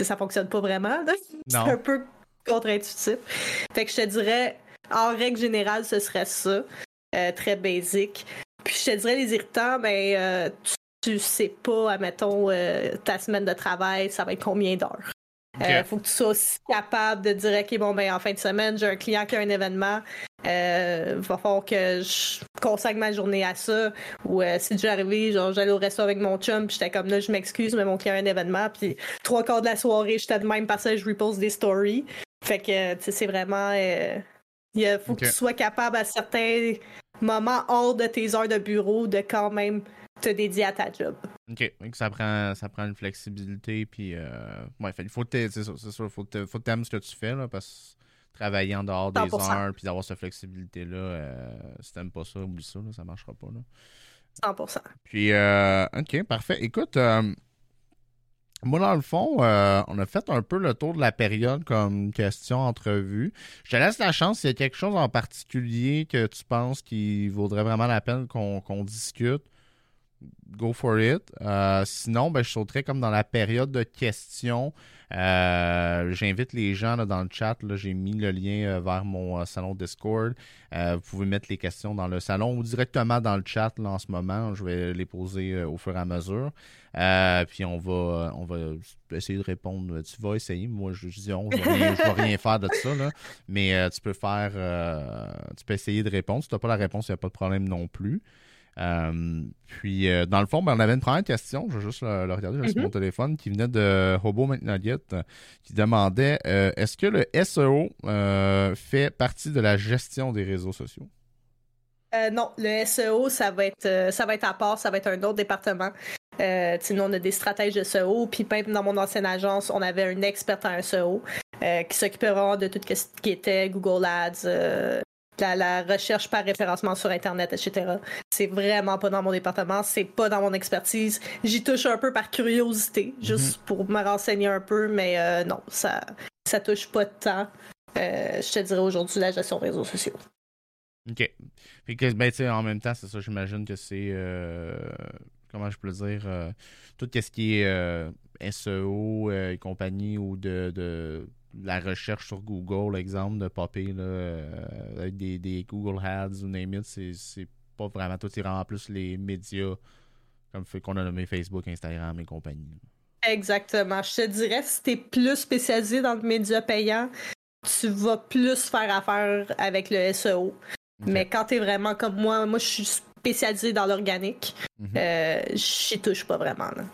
[SPEAKER 2] Ça fonctionne pas vraiment. C'est un peu contre-intuitif. Fait que je te dirais, en règle générale, ce serait ça. Euh, très basic. Puis je te dirais, les irritants, ben, euh, tu, sais pas, admettons, ta semaine de travail, ça va être combien d'heures. Il euh, faut que tu sois aussi capable de dire, OK, bon, ben, en fin de semaine, j'ai un client qui a un événement. Euh, va falloir que je consacre ma journée à ça. Ou euh, si déjà arrivé, genre, j'allais au resto avec mon chum, puis j'étais comme là, je m'excuse, mais mon client a un événement. Puis trois quarts de la soirée, j'étais de même parce que je repose des stories. Fait que, tu sais, c'est vraiment. Euh, il faut que tu sois capable à certains moments hors de tes heures de bureau de quand même te dédier à ta job.
[SPEAKER 1] OK. Ça prend, ça prend une flexibilité. Puis, euh, ouais, il faut que tu ce que tu fais, là, parce travailler en dehors des heures, puis d'avoir cette flexibilité-là, euh, si t'aimes pas ça, oublie ça, là, ça marchera pas. Là.
[SPEAKER 2] 100%.
[SPEAKER 1] Puis, euh, OK, parfait. Écoute, euh, moi, dans le fond, on a fait un peu le tour de la période comme question-entrevue. Je te laisse la chance s'il y a quelque chose en particulier que tu penses qui vaudrait vraiment la peine qu'on discute go for it. Euh, sinon, ben, je sauterais comme dans la période de questions. Euh, j'invite les gens dans le chat. J'ai mis le lien euh, vers mon salon Discord. vous pouvez mettre les questions dans le salon ou directement dans le chat en ce moment. Je vais les poser au fur et à mesure. puis on va, on va essayer de répondre. Tu vas essayer. Moi, je, dis on, je ne vais, rien faire de ça. Mais tu peux faire. tu peux essayer de répondre. Si tu n'as pas la réponse, il n'y a pas de problème non plus. Euh, puis, euh, dans le fond, ben, on avait une première question, je vais juste le, regarder sur mon mhm. téléphone, qui venait de Hobo McNugget, qui demandait euh, est-ce que le SEO fait partie de la gestion des réseaux sociaux?
[SPEAKER 2] Non, le SEO, ça va, être, ça va être à part, ça va être un autre département. nous, on a des stratèges de SEO, puis même dans mon ancienne agence, on avait un expert en SEO qui s'occupait vraiment de tout ce qui était Google Ads, la, recherche par référencement sur Internet, etc. C'est vraiment pas dans mon département, c'est pas dans mon expertise. J'y touche un peu par curiosité, juste mhm. pour me renseigner un peu, mais euh, non, ça, ça touche pas de temps. Euh, je te dirais aujourd'hui la gestion des réseaux sociaux.
[SPEAKER 1] OK. Puis que, ben, en même temps, c'est ça, j'imagine que c'est. Euh, comment je peux dire Tout ce qui est SEO et compagnie ou de la recherche sur Google, exemple, de popper là, euh, avec des, Google Ads ou name it, c'est pas vraiment tout, c'est vraiment plus les médias comme qu'on a nommé Facebook, Instagram et compagnie.
[SPEAKER 2] Exactement. Je te dirais, si t'es plus spécialisé dans le média payant, tu vas plus faire affaire avec le SEO. Mais quand t'es vraiment comme moi, moi je suis spécialisé dans l'organique, mhm. euh, j'y touche pas vraiment. Là.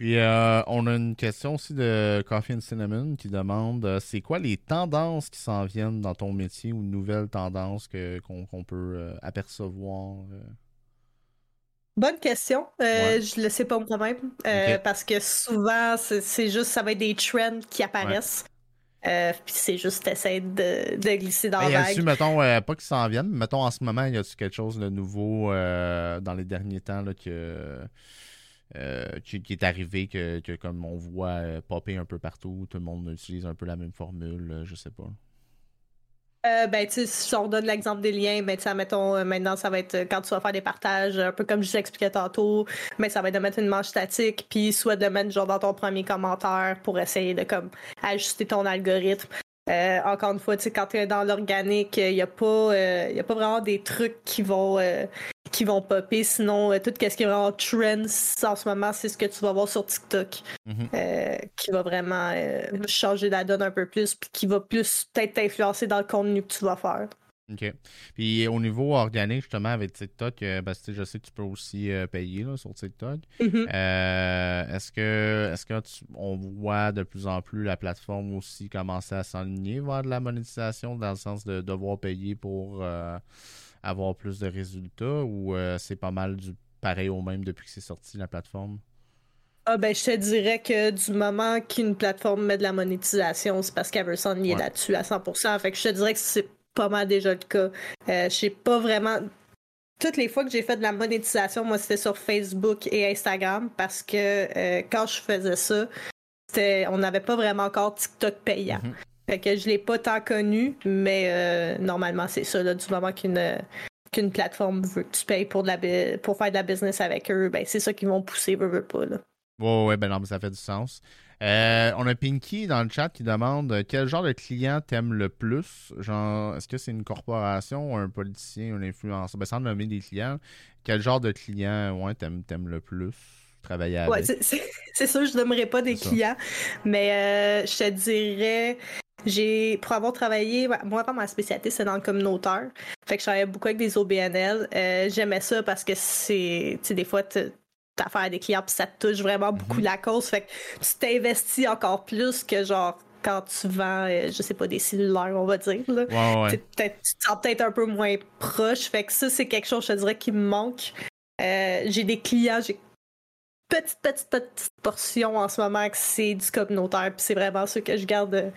[SPEAKER 1] Puis, euh, on a une question aussi de Coffee and Cinnamon qui demande euh, c'est quoi les tendances qui s'en viennent dans ton métier ou nouvelles tendances qu'on peut euh, apercevoir
[SPEAKER 2] Bonne question. Je ne le sais pas moi-même parce que souvent, c'est juste, ça va être des trends qui apparaissent. puis c'est juste essayer de, glisser dans la vague.
[SPEAKER 1] mettons, pas qu'ils s'en viennent, mais mettons en ce moment, y a quelque chose de nouveau dans les derniers temps là, que euh, qui, est arrivé que, comme on voit euh, popper un peu partout, tout le monde utilise un peu la même formule, euh, je sais pas.
[SPEAKER 2] ben, tu si on donne l'exemple des liens, ben, tu mettons, maintenant, ça va être quand tu vas faire des partages, un peu comme je expliquais tantôt, mais ça va être de mettre une manche statique, puis soit de mettre genre dans ton premier commentaire pour essayer de comme ajuster ton algorithme. Euh, encore une fois, quand tu es dans l'organique, il n'y a, pas, euh, a pas vraiment des trucs qui vont, euh, qui vont popper. Sinon, tout ce qui est vraiment trends en ce moment, c'est ce que tu vas voir sur TikTok. Mhm. qui va vraiment changer la donne un peu plus, puis qui va plus peut-être t'influencer dans le contenu que tu vas faire.
[SPEAKER 1] OK. Puis au niveau organique, justement, avec TikTok, euh, ben, je sais que tu peux aussi euh, payer là, sur TikTok. Mm-hmm. Euh, est-ce que est-ce que on voit de plus en plus la plateforme aussi commencer à s'enligner vers de la monétisation dans le sens de devoir payer pour avoir plus de résultats ou c'est pas mal du pareil au même depuis que c'est sorti la plateforme?
[SPEAKER 2] Ah ben je te dirais que du moment qu'une plateforme met de la monétisation, c'est parce qu'Everson y est là-dessus à 100%. Fait que je te dirais que c'est pas mal déjà le cas. Euh, je sais pas vraiment. Toutes les fois que j'ai fait de la monétisation, moi, c'était sur Facebook et Instagram parce que euh, quand je faisais ça, on n'avait pas vraiment encore TikTok payant. Mhm. Fait que je l'ai pas tant connu, mais euh, normalement, c'est ça, là, du moment qu'une qu'une plateforme veut que tu payes pour, de la, pour faire de la business avec eux, ben c'est ça qu'ils vont pousser, veut, veut pas. Là.
[SPEAKER 1] Ouais, ouais, ben non, mais ça fait du sens. Euh, on a Pinky dans le chat qui demande euh, quel genre de client t'aimes le plus? Genre, est-ce que c'est une corporation, un politicien, un influenceur? Ben, sans nommer des clients, quel genre de client ouais, t'aimes, t'aimes le plus? Travailler avec?
[SPEAKER 2] Ouais, *laughs* c'est, sûr, je nommerai pas des clients, mais euh, je te dirais. J'ai, pour avoir travaillé, moi, ma spécialité, c'est dans le communautaire. Fait que je travaillais beaucoup avec des OBNL. j'aimais ça parce que c'est, tu sais, des fois, affaire des clients, puis ça te touche vraiment beaucoup mhm. la cause. Fait que tu t'investis encore plus que genre quand tu vends, euh, je sais pas, des cellulaires, on va dire. Là.
[SPEAKER 1] tu
[SPEAKER 2] te sens peut-être un peu moins proche. Fait que ça, c'est quelque chose, je te dirais, qui me manque. Euh, j'ai des clients, j'ai petite, petite, petite portion en ce moment que c'est du communautaire, puis c'est vraiment ce que je garde euh,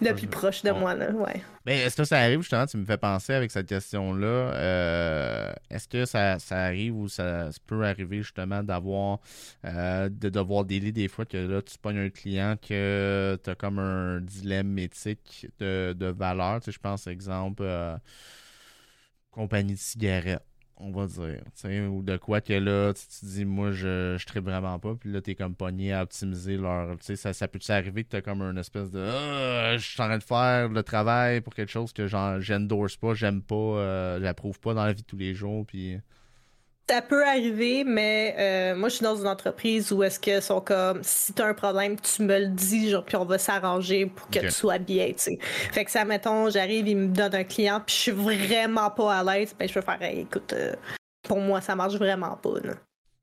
[SPEAKER 2] le plus proche de moi, là, ouais.
[SPEAKER 1] Mais est-ce que ça arrive, justement, tu me fais penser avec cette question-là, euh, est-ce que ça, arrive ou ça, peut arriver, justement, d'avoir, euh, de devoir délire des fois que là, tu pognes un client que tu as comme un dilemme éthique de, de valeur, tu sais, je pense, exemple, euh, compagnie de cigarettes on va dire. Ou de quoi que là, tu te dis, moi, je ne vraiment pas. Puis là, tu es comme pogné à optimiser leur. Ça, ça peut arriver que tu as comme une espèce de. Ah, je suis en train de faire le travail pour quelque chose que j'endorse pas, j'aime pas, euh, j'approuve pas dans la vie de tous les jours. Puis.
[SPEAKER 2] Ça peut arriver, mais euh, moi, je suis dans une entreprise où est-ce que sont comme, si tu as un problème, tu me le dis, genre, puis on va s'arranger pour que tu sois bien, tu sais. Fait que ça, mettons, j'arrive, il me donne un client, puis je suis vraiment pas à l'aise, ben je peux faire, écoute, euh, pour moi, ça marche vraiment pas, là.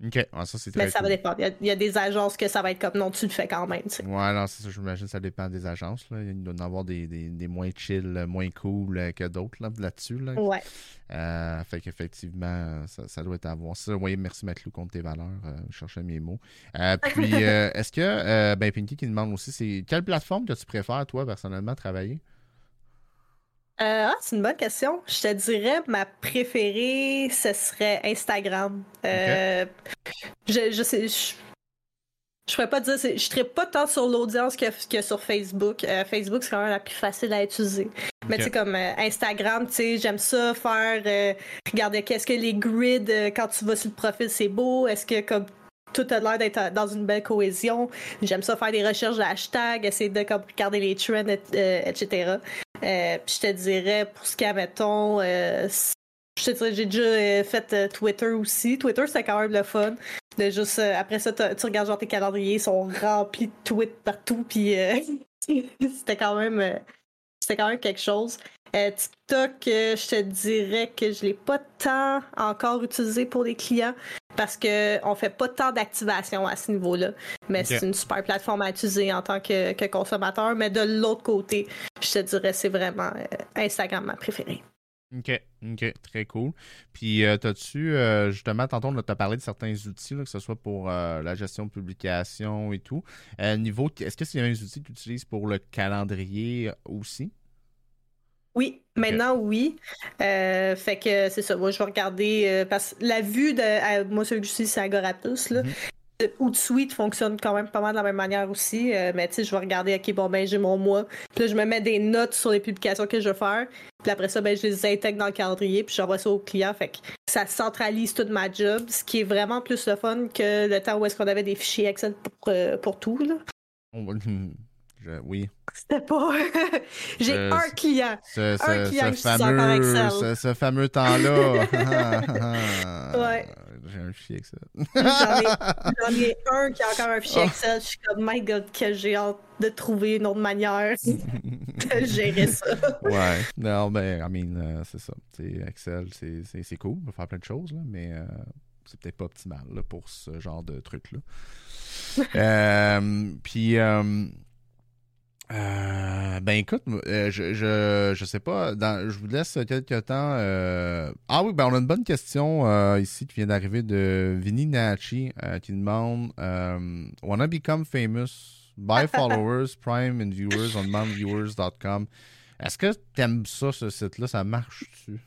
[SPEAKER 1] OK. Ah, ça, c'est Mais
[SPEAKER 2] ça va dépendre. Il y, a, des agences que ça va être comme non, tu le fais quand même. sais.
[SPEAKER 1] Ouais, non, c'est ça, j'imagine ça dépend des agences. Là. Il doit y en avoir des, des, des moins chill, moins cool euh, que d'autres là, là-dessus. Là.
[SPEAKER 2] Ouais.
[SPEAKER 1] Euh, fait qu'effectivement, ça, ça, doit être à voir. Ça, oui, merci Matlou contre tes valeurs. Euh, je cherchais mes mots. Euh, *laughs* puis, est-ce que, ben, Pinky qui demande aussi, c'est quelle plateforme que tu préfères, toi, personnellement, travailler?
[SPEAKER 2] Euh, ah, c'est une bonne question. Je te dirais, ma préférée, ce serait Instagram. Euh, je, je sais. Je, je pourrais pas dire, je serais pas tant sur l'audience que, que, sur Facebook. Euh, Facebook, c'est quand même la plus facile à utiliser. Mais tu sais, comme Instagram, tu sais, j'aime ça faire, regarder qu'est-ce que les grids, quand tu vas sur le profil, c'est beau. Est-ce que comme tout a l'air d'être dans une belle cohésion? J'aime ça faire des recherches de hashtags, essayer de comme, regarder les trends, etc. Euh, puis je te dirais, pour ce qui est, mettons, euh, je te dirais, j'ai déjà euh, fait Twitter aussi. Twitter, c'est quand même le fun. De juste, après ça, tu regardes genre tes calendriers, ils sont remplis de tweets partout, puis *laughs* c'était quand même c'était quand même quelque chose. TikTok, je te dirais que je l'ai pas tant encore utilisé pour les clients parce qu'on fait pas tant d'activation à ce niveau-là. Mais c'est une super plateforme à utiliser en tant que, consommateur. Mais de l'autre côté, je te dirais c'est vraiment euh, Instagram ma préférée.
[SPEAKER 1] OK, OK, très cool. Puis, euh, t'as-tu, euh, justement, tantôt, on t'a parlé de certains outils, que ce soit pour la gestion de publication et tout. niveau, est-ce que c'est un outil que tu utilises pour le calendrier aussi?
[SPEAKER 2] Oui, maintenant oui. Euh, fait que c'est ça. Moi, je vais regarder euh, parce que la vue de moi celui que j'utilise c'est Agoratus là. Mm-hmm. Outsuite fonctionne quand même pas mal de la même manière aussi. Euh, mais tu sais, je vais regarder, OK, bon, ben, j'ai mon mois. Puis là, je me mets des notes sur les publications que je veux faire. Puis après ça, ben, je les intègre dans le calendrier. Puis j'envoie ça au client. Fait que ça centralise toute ma job. Ce qui est vraiment plus le fun que le temps où est-ce qu'on avait des fichiers Excel pour, pour tout, là.
[SPEAKER 1] Oui.
[SPEAKER 2] C'était pas. *laughs* J'ai un client.
[SPEAKER 1] Ce,
[SPEAKER 2] un
[SPEAKER 1] client ce fameux, ce, ce, fameux temps-là. *laughs*
[SPEAKER 2] ouais.
[SPEAKER 1] J'ai un fichier Excel. *laughs*
[SPEAKER 2] J'en ai, un qui a encore un fichier Excel. Je suis comme, my god, que j'ai hâte de trouver une autre manière de gérer ça.
[SPEAKER 1] ouais. Non, ben, I mean, euh, c'est ça. Excel, c'est cool. On peut faire plein de choses, là, mais euh, c'est peut-être pas optimal là, pour ce genre de truc-là. euh, puis. Euh, euh, ben écoute, euh, je, je, je sais pas, dans, je vous laisse quelques temps. Euh... Ah oui, ben on a une bonne question euh, ici qui vient d'arriver de Vinny Nachi qui demande Wanna become famous? Buy *laughs* followers, prime and viewers on manviewers.com. Est-ce que t'aimes ça, ce site-là? Ça marche-tu?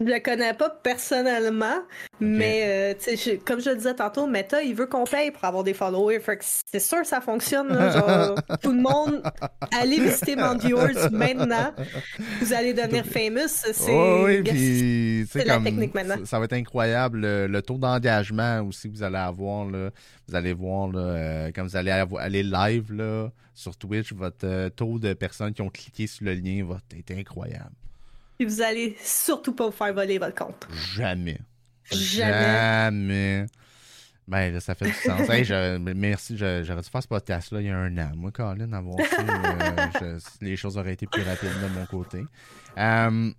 [SPEAKER 2] Je le connais pas personnellement, mais euh, comme je le disais tantôt, Meta, il veut qu'on paye pour avoir des followers. c'est sûr que ça fonctionne. genre, *laughs* tout le monde, allez visiter mon viewers maintenant. Vous allez devenir famous. C'est la technique maintenant.
[SPEAKER 1] Ça va être incroyable le, taux d'engagement aussi que vous allez avoir. Là. Vous allez voir là, euh, quand vous allez aller live là, sur Twitch, votre euh, taux de personnes qui ont cliqué sur le lien va être incroyable.
[SPEAKER 2] Puis vous allez surtout pas vous faire voler votre compte.
[SPEAKER 1] Jamais. Jamais. Ben, là, ça fait du sens. merci, j'aurais dû faire ce podcast-là il y a un an. Moi, Colin, avoir euh, *laughs* les choses auraient été plus rapides de mon côté. Euh,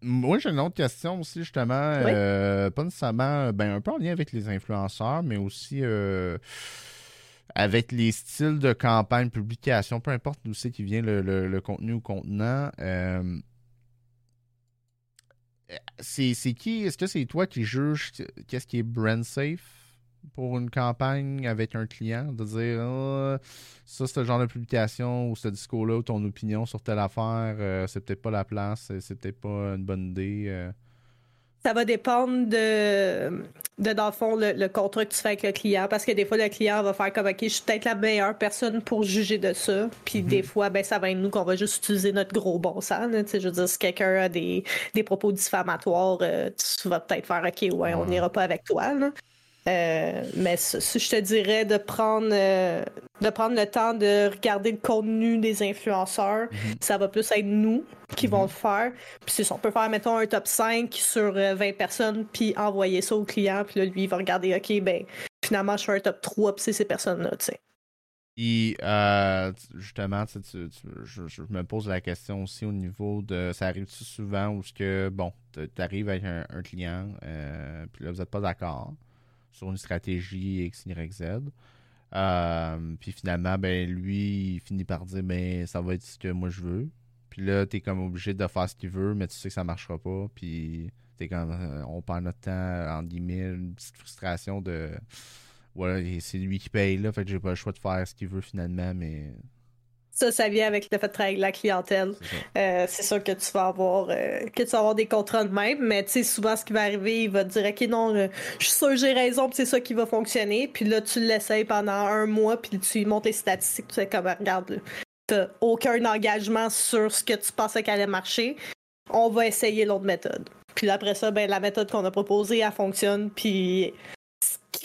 [SPEAKER 1] moi, j'ai une autre question aussi, justement. Euh, pas nécessairement, ben, un peu en lien avec les influenceurs, mais aussi avec les styles de campagne, publication, peu importe d'où c'est qui vient le, le, contenu ou contenant c'est qui? Est-ce que c'est toi qui juges qu'est-ce qui est brand safe pour une campagne avec un client? De dire ah, ça, c'est le genre de publication ou ce discours-là ou ton opinion sur telle affaire, euh, c'est peut-être pas la place, c'est peut-être pas une bonne idée. Euh
[SPEAKER 2] ça va dépendre de, de dans le fond, le, contrat que tu fais avec le client. Parce que des fois, le client va faire comme OK, je suis peut-être la meilleure personne pour juger de ça. Puis mhm. des fois, ben, ça va être nous qu'on va juste utiliser notre gros bon sens. je veux dire, si quelqu'un a des, des propos diffamatoires, euh, tu vas peut-être faire OK, ouais, on n'ira pas avec toi. Euh, mais si je te dirais de prendre, euh, de prendre le temps de regarder le contenu des influenceurs, mhm. ça va plus être nous qui vont mhm. le faire. Puis si on peut faire, mettons, un top 5 sur 20 euh, personnes, puis envoyer ça au client, puis là, lui, il va regarder, OK, ben, finalement, je fais un top 3, puis c'est ces personnes-là, tu sais.
[SPEAKER 1] Et justement, je, me pose la question aussi au niveau de. Ça arrive-tu souvent où ce que, bon, tu arrives avec un, client, puis là, vous n'êtes pas d'accord sur une stratégie X, Y. Euh, puis finalement, ben lui, il finit par dire ben ça va être ce que moi je veux. Puis là, t'es comme obligé de faire ce qu'il veut, mais tu sais que ça marchera pas. Puis t'es comme euh, on perd notre temps, en guillemets, une petite frustration de voilà, c'est lui qui paye là, fait que j'ai pas le choix de faire ce qu'il veut finalement, mais
[SPEAKER 2] ça, ça vient avec le fait de travailler avec la clientèle. Euh, c'est sûr que tu vas avoir euh, que tu vas avoir des contrats de même, mais tu sais, souvent ce qui va arriver, il va te dire OK, non, je suis sûr j'ai raison, puis c'est ça qui va fonctionner. Puis là, tu l'essayes pendant un mois, puis tu montes les statistiques, tu sais comme regarde, t'as aucun engagement sur ce que tu pensais qu'elle allait marcher. On va essayer l'autre méthode. Puis après ça, ben la méthode qu'on a proposée, elle fonctionne, puis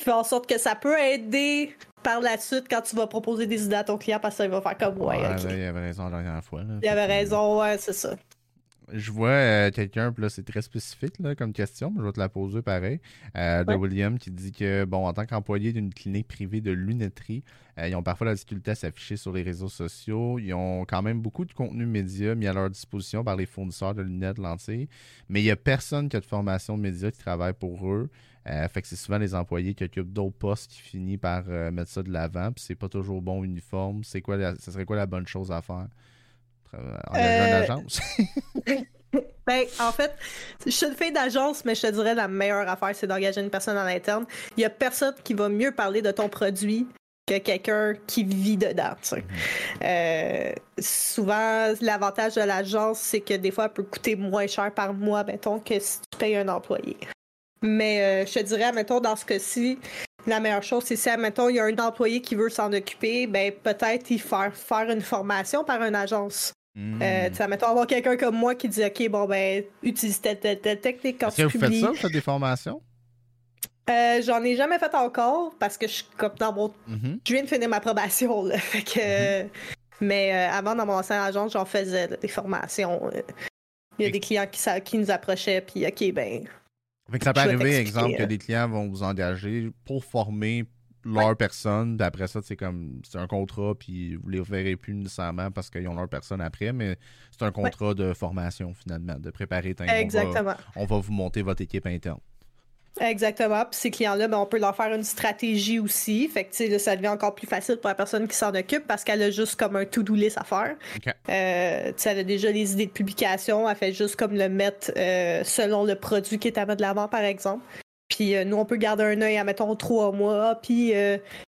[SPEAKER 2] qui fait en sorte que ça peut aider par la suite quand tu vas proposer des idées à ton client parce qu'il va faire comme ouais.
[SPEAKER 1] il avait raison la dernière fois.
[SPEAKER 2] il avait raison, ouais, c'est ça.
[SPEAKER 1] Je vois euh, quelqu'un, puis là c'est très spécifique là, comme question, mais je vais te la poser pareil. Euh, de William qui dit que, bon, en tant qu'employé d'une clinique privée de lunetterie, euh, ils ont parfois la difficulté à s'afficher sur les réseaux sociaux. Ils ont quand même beaucoup de contenu média mis à leur disposition par les fournisseurs de lunettes, lentilles, mais il n'y a personne qui a de formation de médias qui travaille pour eux. Euh, fait que c'est souvent les employés qui occupent d'autres postes qui finissent par euh, mettre ça de l'avant, puis c'est pas toujours bon uniforme. C'est quoi ce serait quoi la bonne chose à faire? En euh... agence? *laughs*
[SPEAKER 2] ben, en fait, je suis une fille d'agence, mais je te dirais la meilleure affaire, c'est d'engager une personne en interne. Il y a personne qui va mieux parler de ton produit que quelqu'un qui vit dedans. Mm-hmm. souvent, l'avantage de l'agence, c'est que des fois, elle peut coûter moins cher par mois, mettons, que si tu payes un employé. Mais euh, je te dirais, mettons, dans ce cas-ci, la meilleure chose, c'est si, mettons, il y a un employé qui veut s'en occuper, ben peut-être il faire faire une formation par une agence. Mm. Euh, mettons, avoir quelqu'un comme moi qui dit, OK, bon, ben, utilise telle, technique quand tu
[SPEAKER 1] que vous faites ça, vous faites des formations?
[SPEAKER 2] Euh, j'en ai jamais fait encore parce que je suis comme dans mon. Mm-hmm. Je viens de finir ma probation, là. *laughs* Fait que. Mm-hmm. Mais avant, dans mon ancienne agence, j'en faisais des formations. Il y a des clients qui, qui nous approchaient, puis OK, ben,
[SPEAKER 1] fait ça peut arriver, exemple, que des clients vont vous engager pour former leur personne. Après ça, c'est comme c'est un contrat, puis vous les verrez plus nécessairement parce qu'ils ont leur personne après, mais c'est un contrat de formation finalement, de préparer.
[SPEAKER 2] Exactement.
[SPEAKER 1] on va vous monter votre équipe interne.
[SPEAKER 2] Exactement. Puis ces clients-là, ben, on peut leur faire une stratégie aussi. Fait que là, ça devient encore plus facile pour la personne qui s'en occupe parce qu'elle a juste comme un to-do list à faire. Euh, elle a déjà les idées de publication. Elle fait juste comme le mettre euh, selon le produit qui est à mettre de l'avant, par exemple. Puis euh, nous, on peut garder un œil à, mettons, trois mois. Puis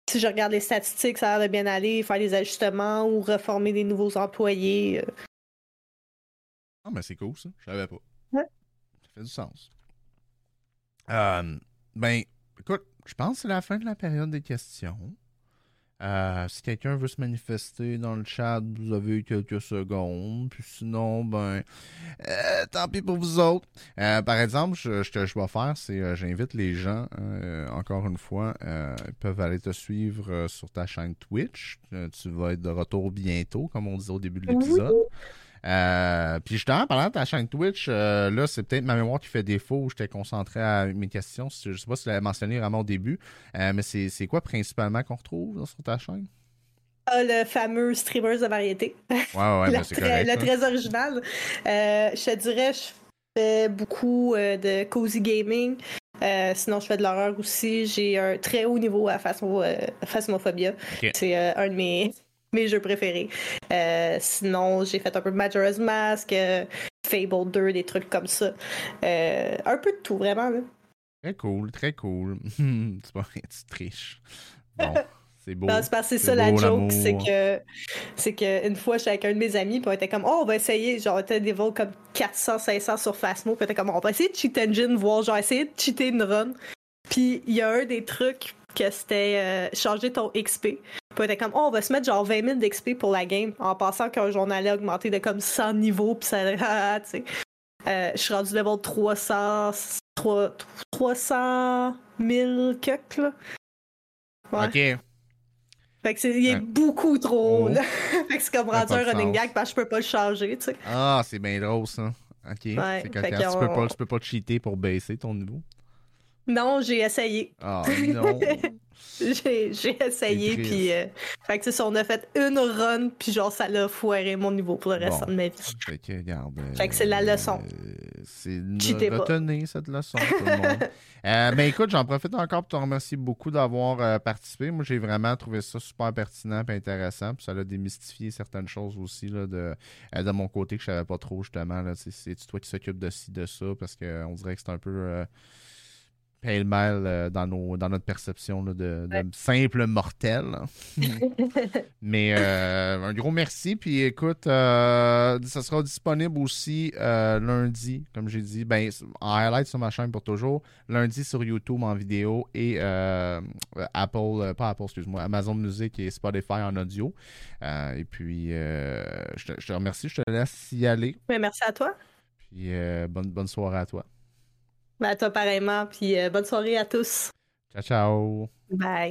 [SPEAKER 2] si je regarde les statistiques, ça a l'air de bien aller, faire des ajustements ou reformer des nouveaux employés.
[SPEAKER 1] Ah, mais c'est cool, ça. Je savais pas. fait du sens. Euh, ben, écoute, je pense que c'est la fin de la période des questions. Euh, si quelqu'un veut se manifester dans le chat, vous avez quelques secondes. Puis sinon, ben, euh, tant pis pour vous autres. Euh, par exemple, ce que je vais faire, c'est j'invite les gens, encore une fois, ils peuvent aller te suivre sur ta chaîne Twitch. tu vas être de retour bientôt, comme on disait au début de l'épisode. Euh, puis justement, pendant ta chaîne Twitch, euh, là, c'est peut-être ma mémoire qui fait défaut. J'étais concentré à mes questions. Je sais pas si tu l'avais mentionné vraiment au début, euh, mais c'est quoi principalement qu'on retrouve sur ta chaîne?
[SPEAKER 2] Ah, le fameux streamer de variété.
[SPEAKER 1] Ouais, ouais, *laughs* ben, c'est correct.
[SPEAKER 2] Le très original. je te dirais, je fais beaucoup de cozy gaming. sinon, je fais de l'horreur aussi. J'ai un très haut niveau à phasmophobia. C'est un de mes mes jeux préférés. Euh, sinon, j'ai fait un peu Majora's Mask, euh, Fable 2, des trucs comme ça. Euh, un peu de tout, vraiment.
[SPEAKER 1] Très cool, très cool. *laughs* pas tu triches. Bon. *laughs* C'est beau.
[SPEAKER 2] c'est parce que c'est ça la joke, c'est que c'est que une fois j'étais avec un de mes amis, puis on était comme oh on va essayer, genre on était niveau comme 400, 500 sur Fastmo, puis on était comme on va essayer de cheat engine, voir genre essayer de cheater une run. Puis il y a un des trucs que c'était changer ton XP. Puis était comme, oh, on va se mettre genre 20 000 d'XP pour la game, en pensant qu'un journal a augmenté de comme 100 niveaux, puis ça, *laughs* ah, tu sais. Euh, je suis rendu level 300, 3, 300 000 cucks, là.
[SPEAKER 1] Ouais. OK.
[SPEAKER 2] Fait que c'est, il est beaucoup trop, oh. *laughs* fait que c'est comme rendu un running gag parce que je peux pas le changer, tu sais.
[SPEAKER 1] Ah, c'est bien drôle, ça. OK. Ouais, c'est quand tu, peux pas, tu peux pas cheater pour baisser ton niveau.
[SPEAKER 2] Non, j'ai essayé.
[SPEAKER 1] Ah *laughs* non. *laughs*
[SPEAKER 2] j'ai, essayé, puis. Euh, fait que, ça, on a fait une run, puis genre, ça l'a foiré mon niveau pour le reste de ma vie.
[SPEAKER 1] Fait que, regarde.
[SPEAKER 2] fait que c'est la leçon.
[SPEAKER 1] Euh, c'est retenez cette leçon, tout le monde. *laughs* euh, ben écoute, j'en profite encore pour te remercier beaucoup d'avoir euh, participé. Moi, j'ai vraiment trouvé ça super pertinent et intéressant. Puis ça a démystifié certaines choses aussi là, de, de mon côté que je savais pas trop, justement. c'est, toi qui s'occupe de ci, de ça, parce qu'on dirait que c'est un peu pêle-mêle euh, dans, nos, dans notre perception de, de simple mortel. *laughs* Mais euh, un gros merci. Puis écoute, euh, ça sera disponible aussi lundi, comme j'ai dit, ben, en highlight sur ma chaîne pour toujours. Lundi sur YouTube en vidéo et Apple, pas Apple, excuse-moi, Amazon Music et Spotify en audio. et puis, je te, je, te, remercie. Je te laisse y aller.
[SPEAKER 2] merci à toi.
[SPEAKER 1] Puis bonne, bonne soirée à toi.
[SPEAKER 2] Ben, toi, pareillement. Puis euh, bonne soirée à tous.
[SPEAKER 1] Ciao, ciao.
[SPEAKER 2] Bye.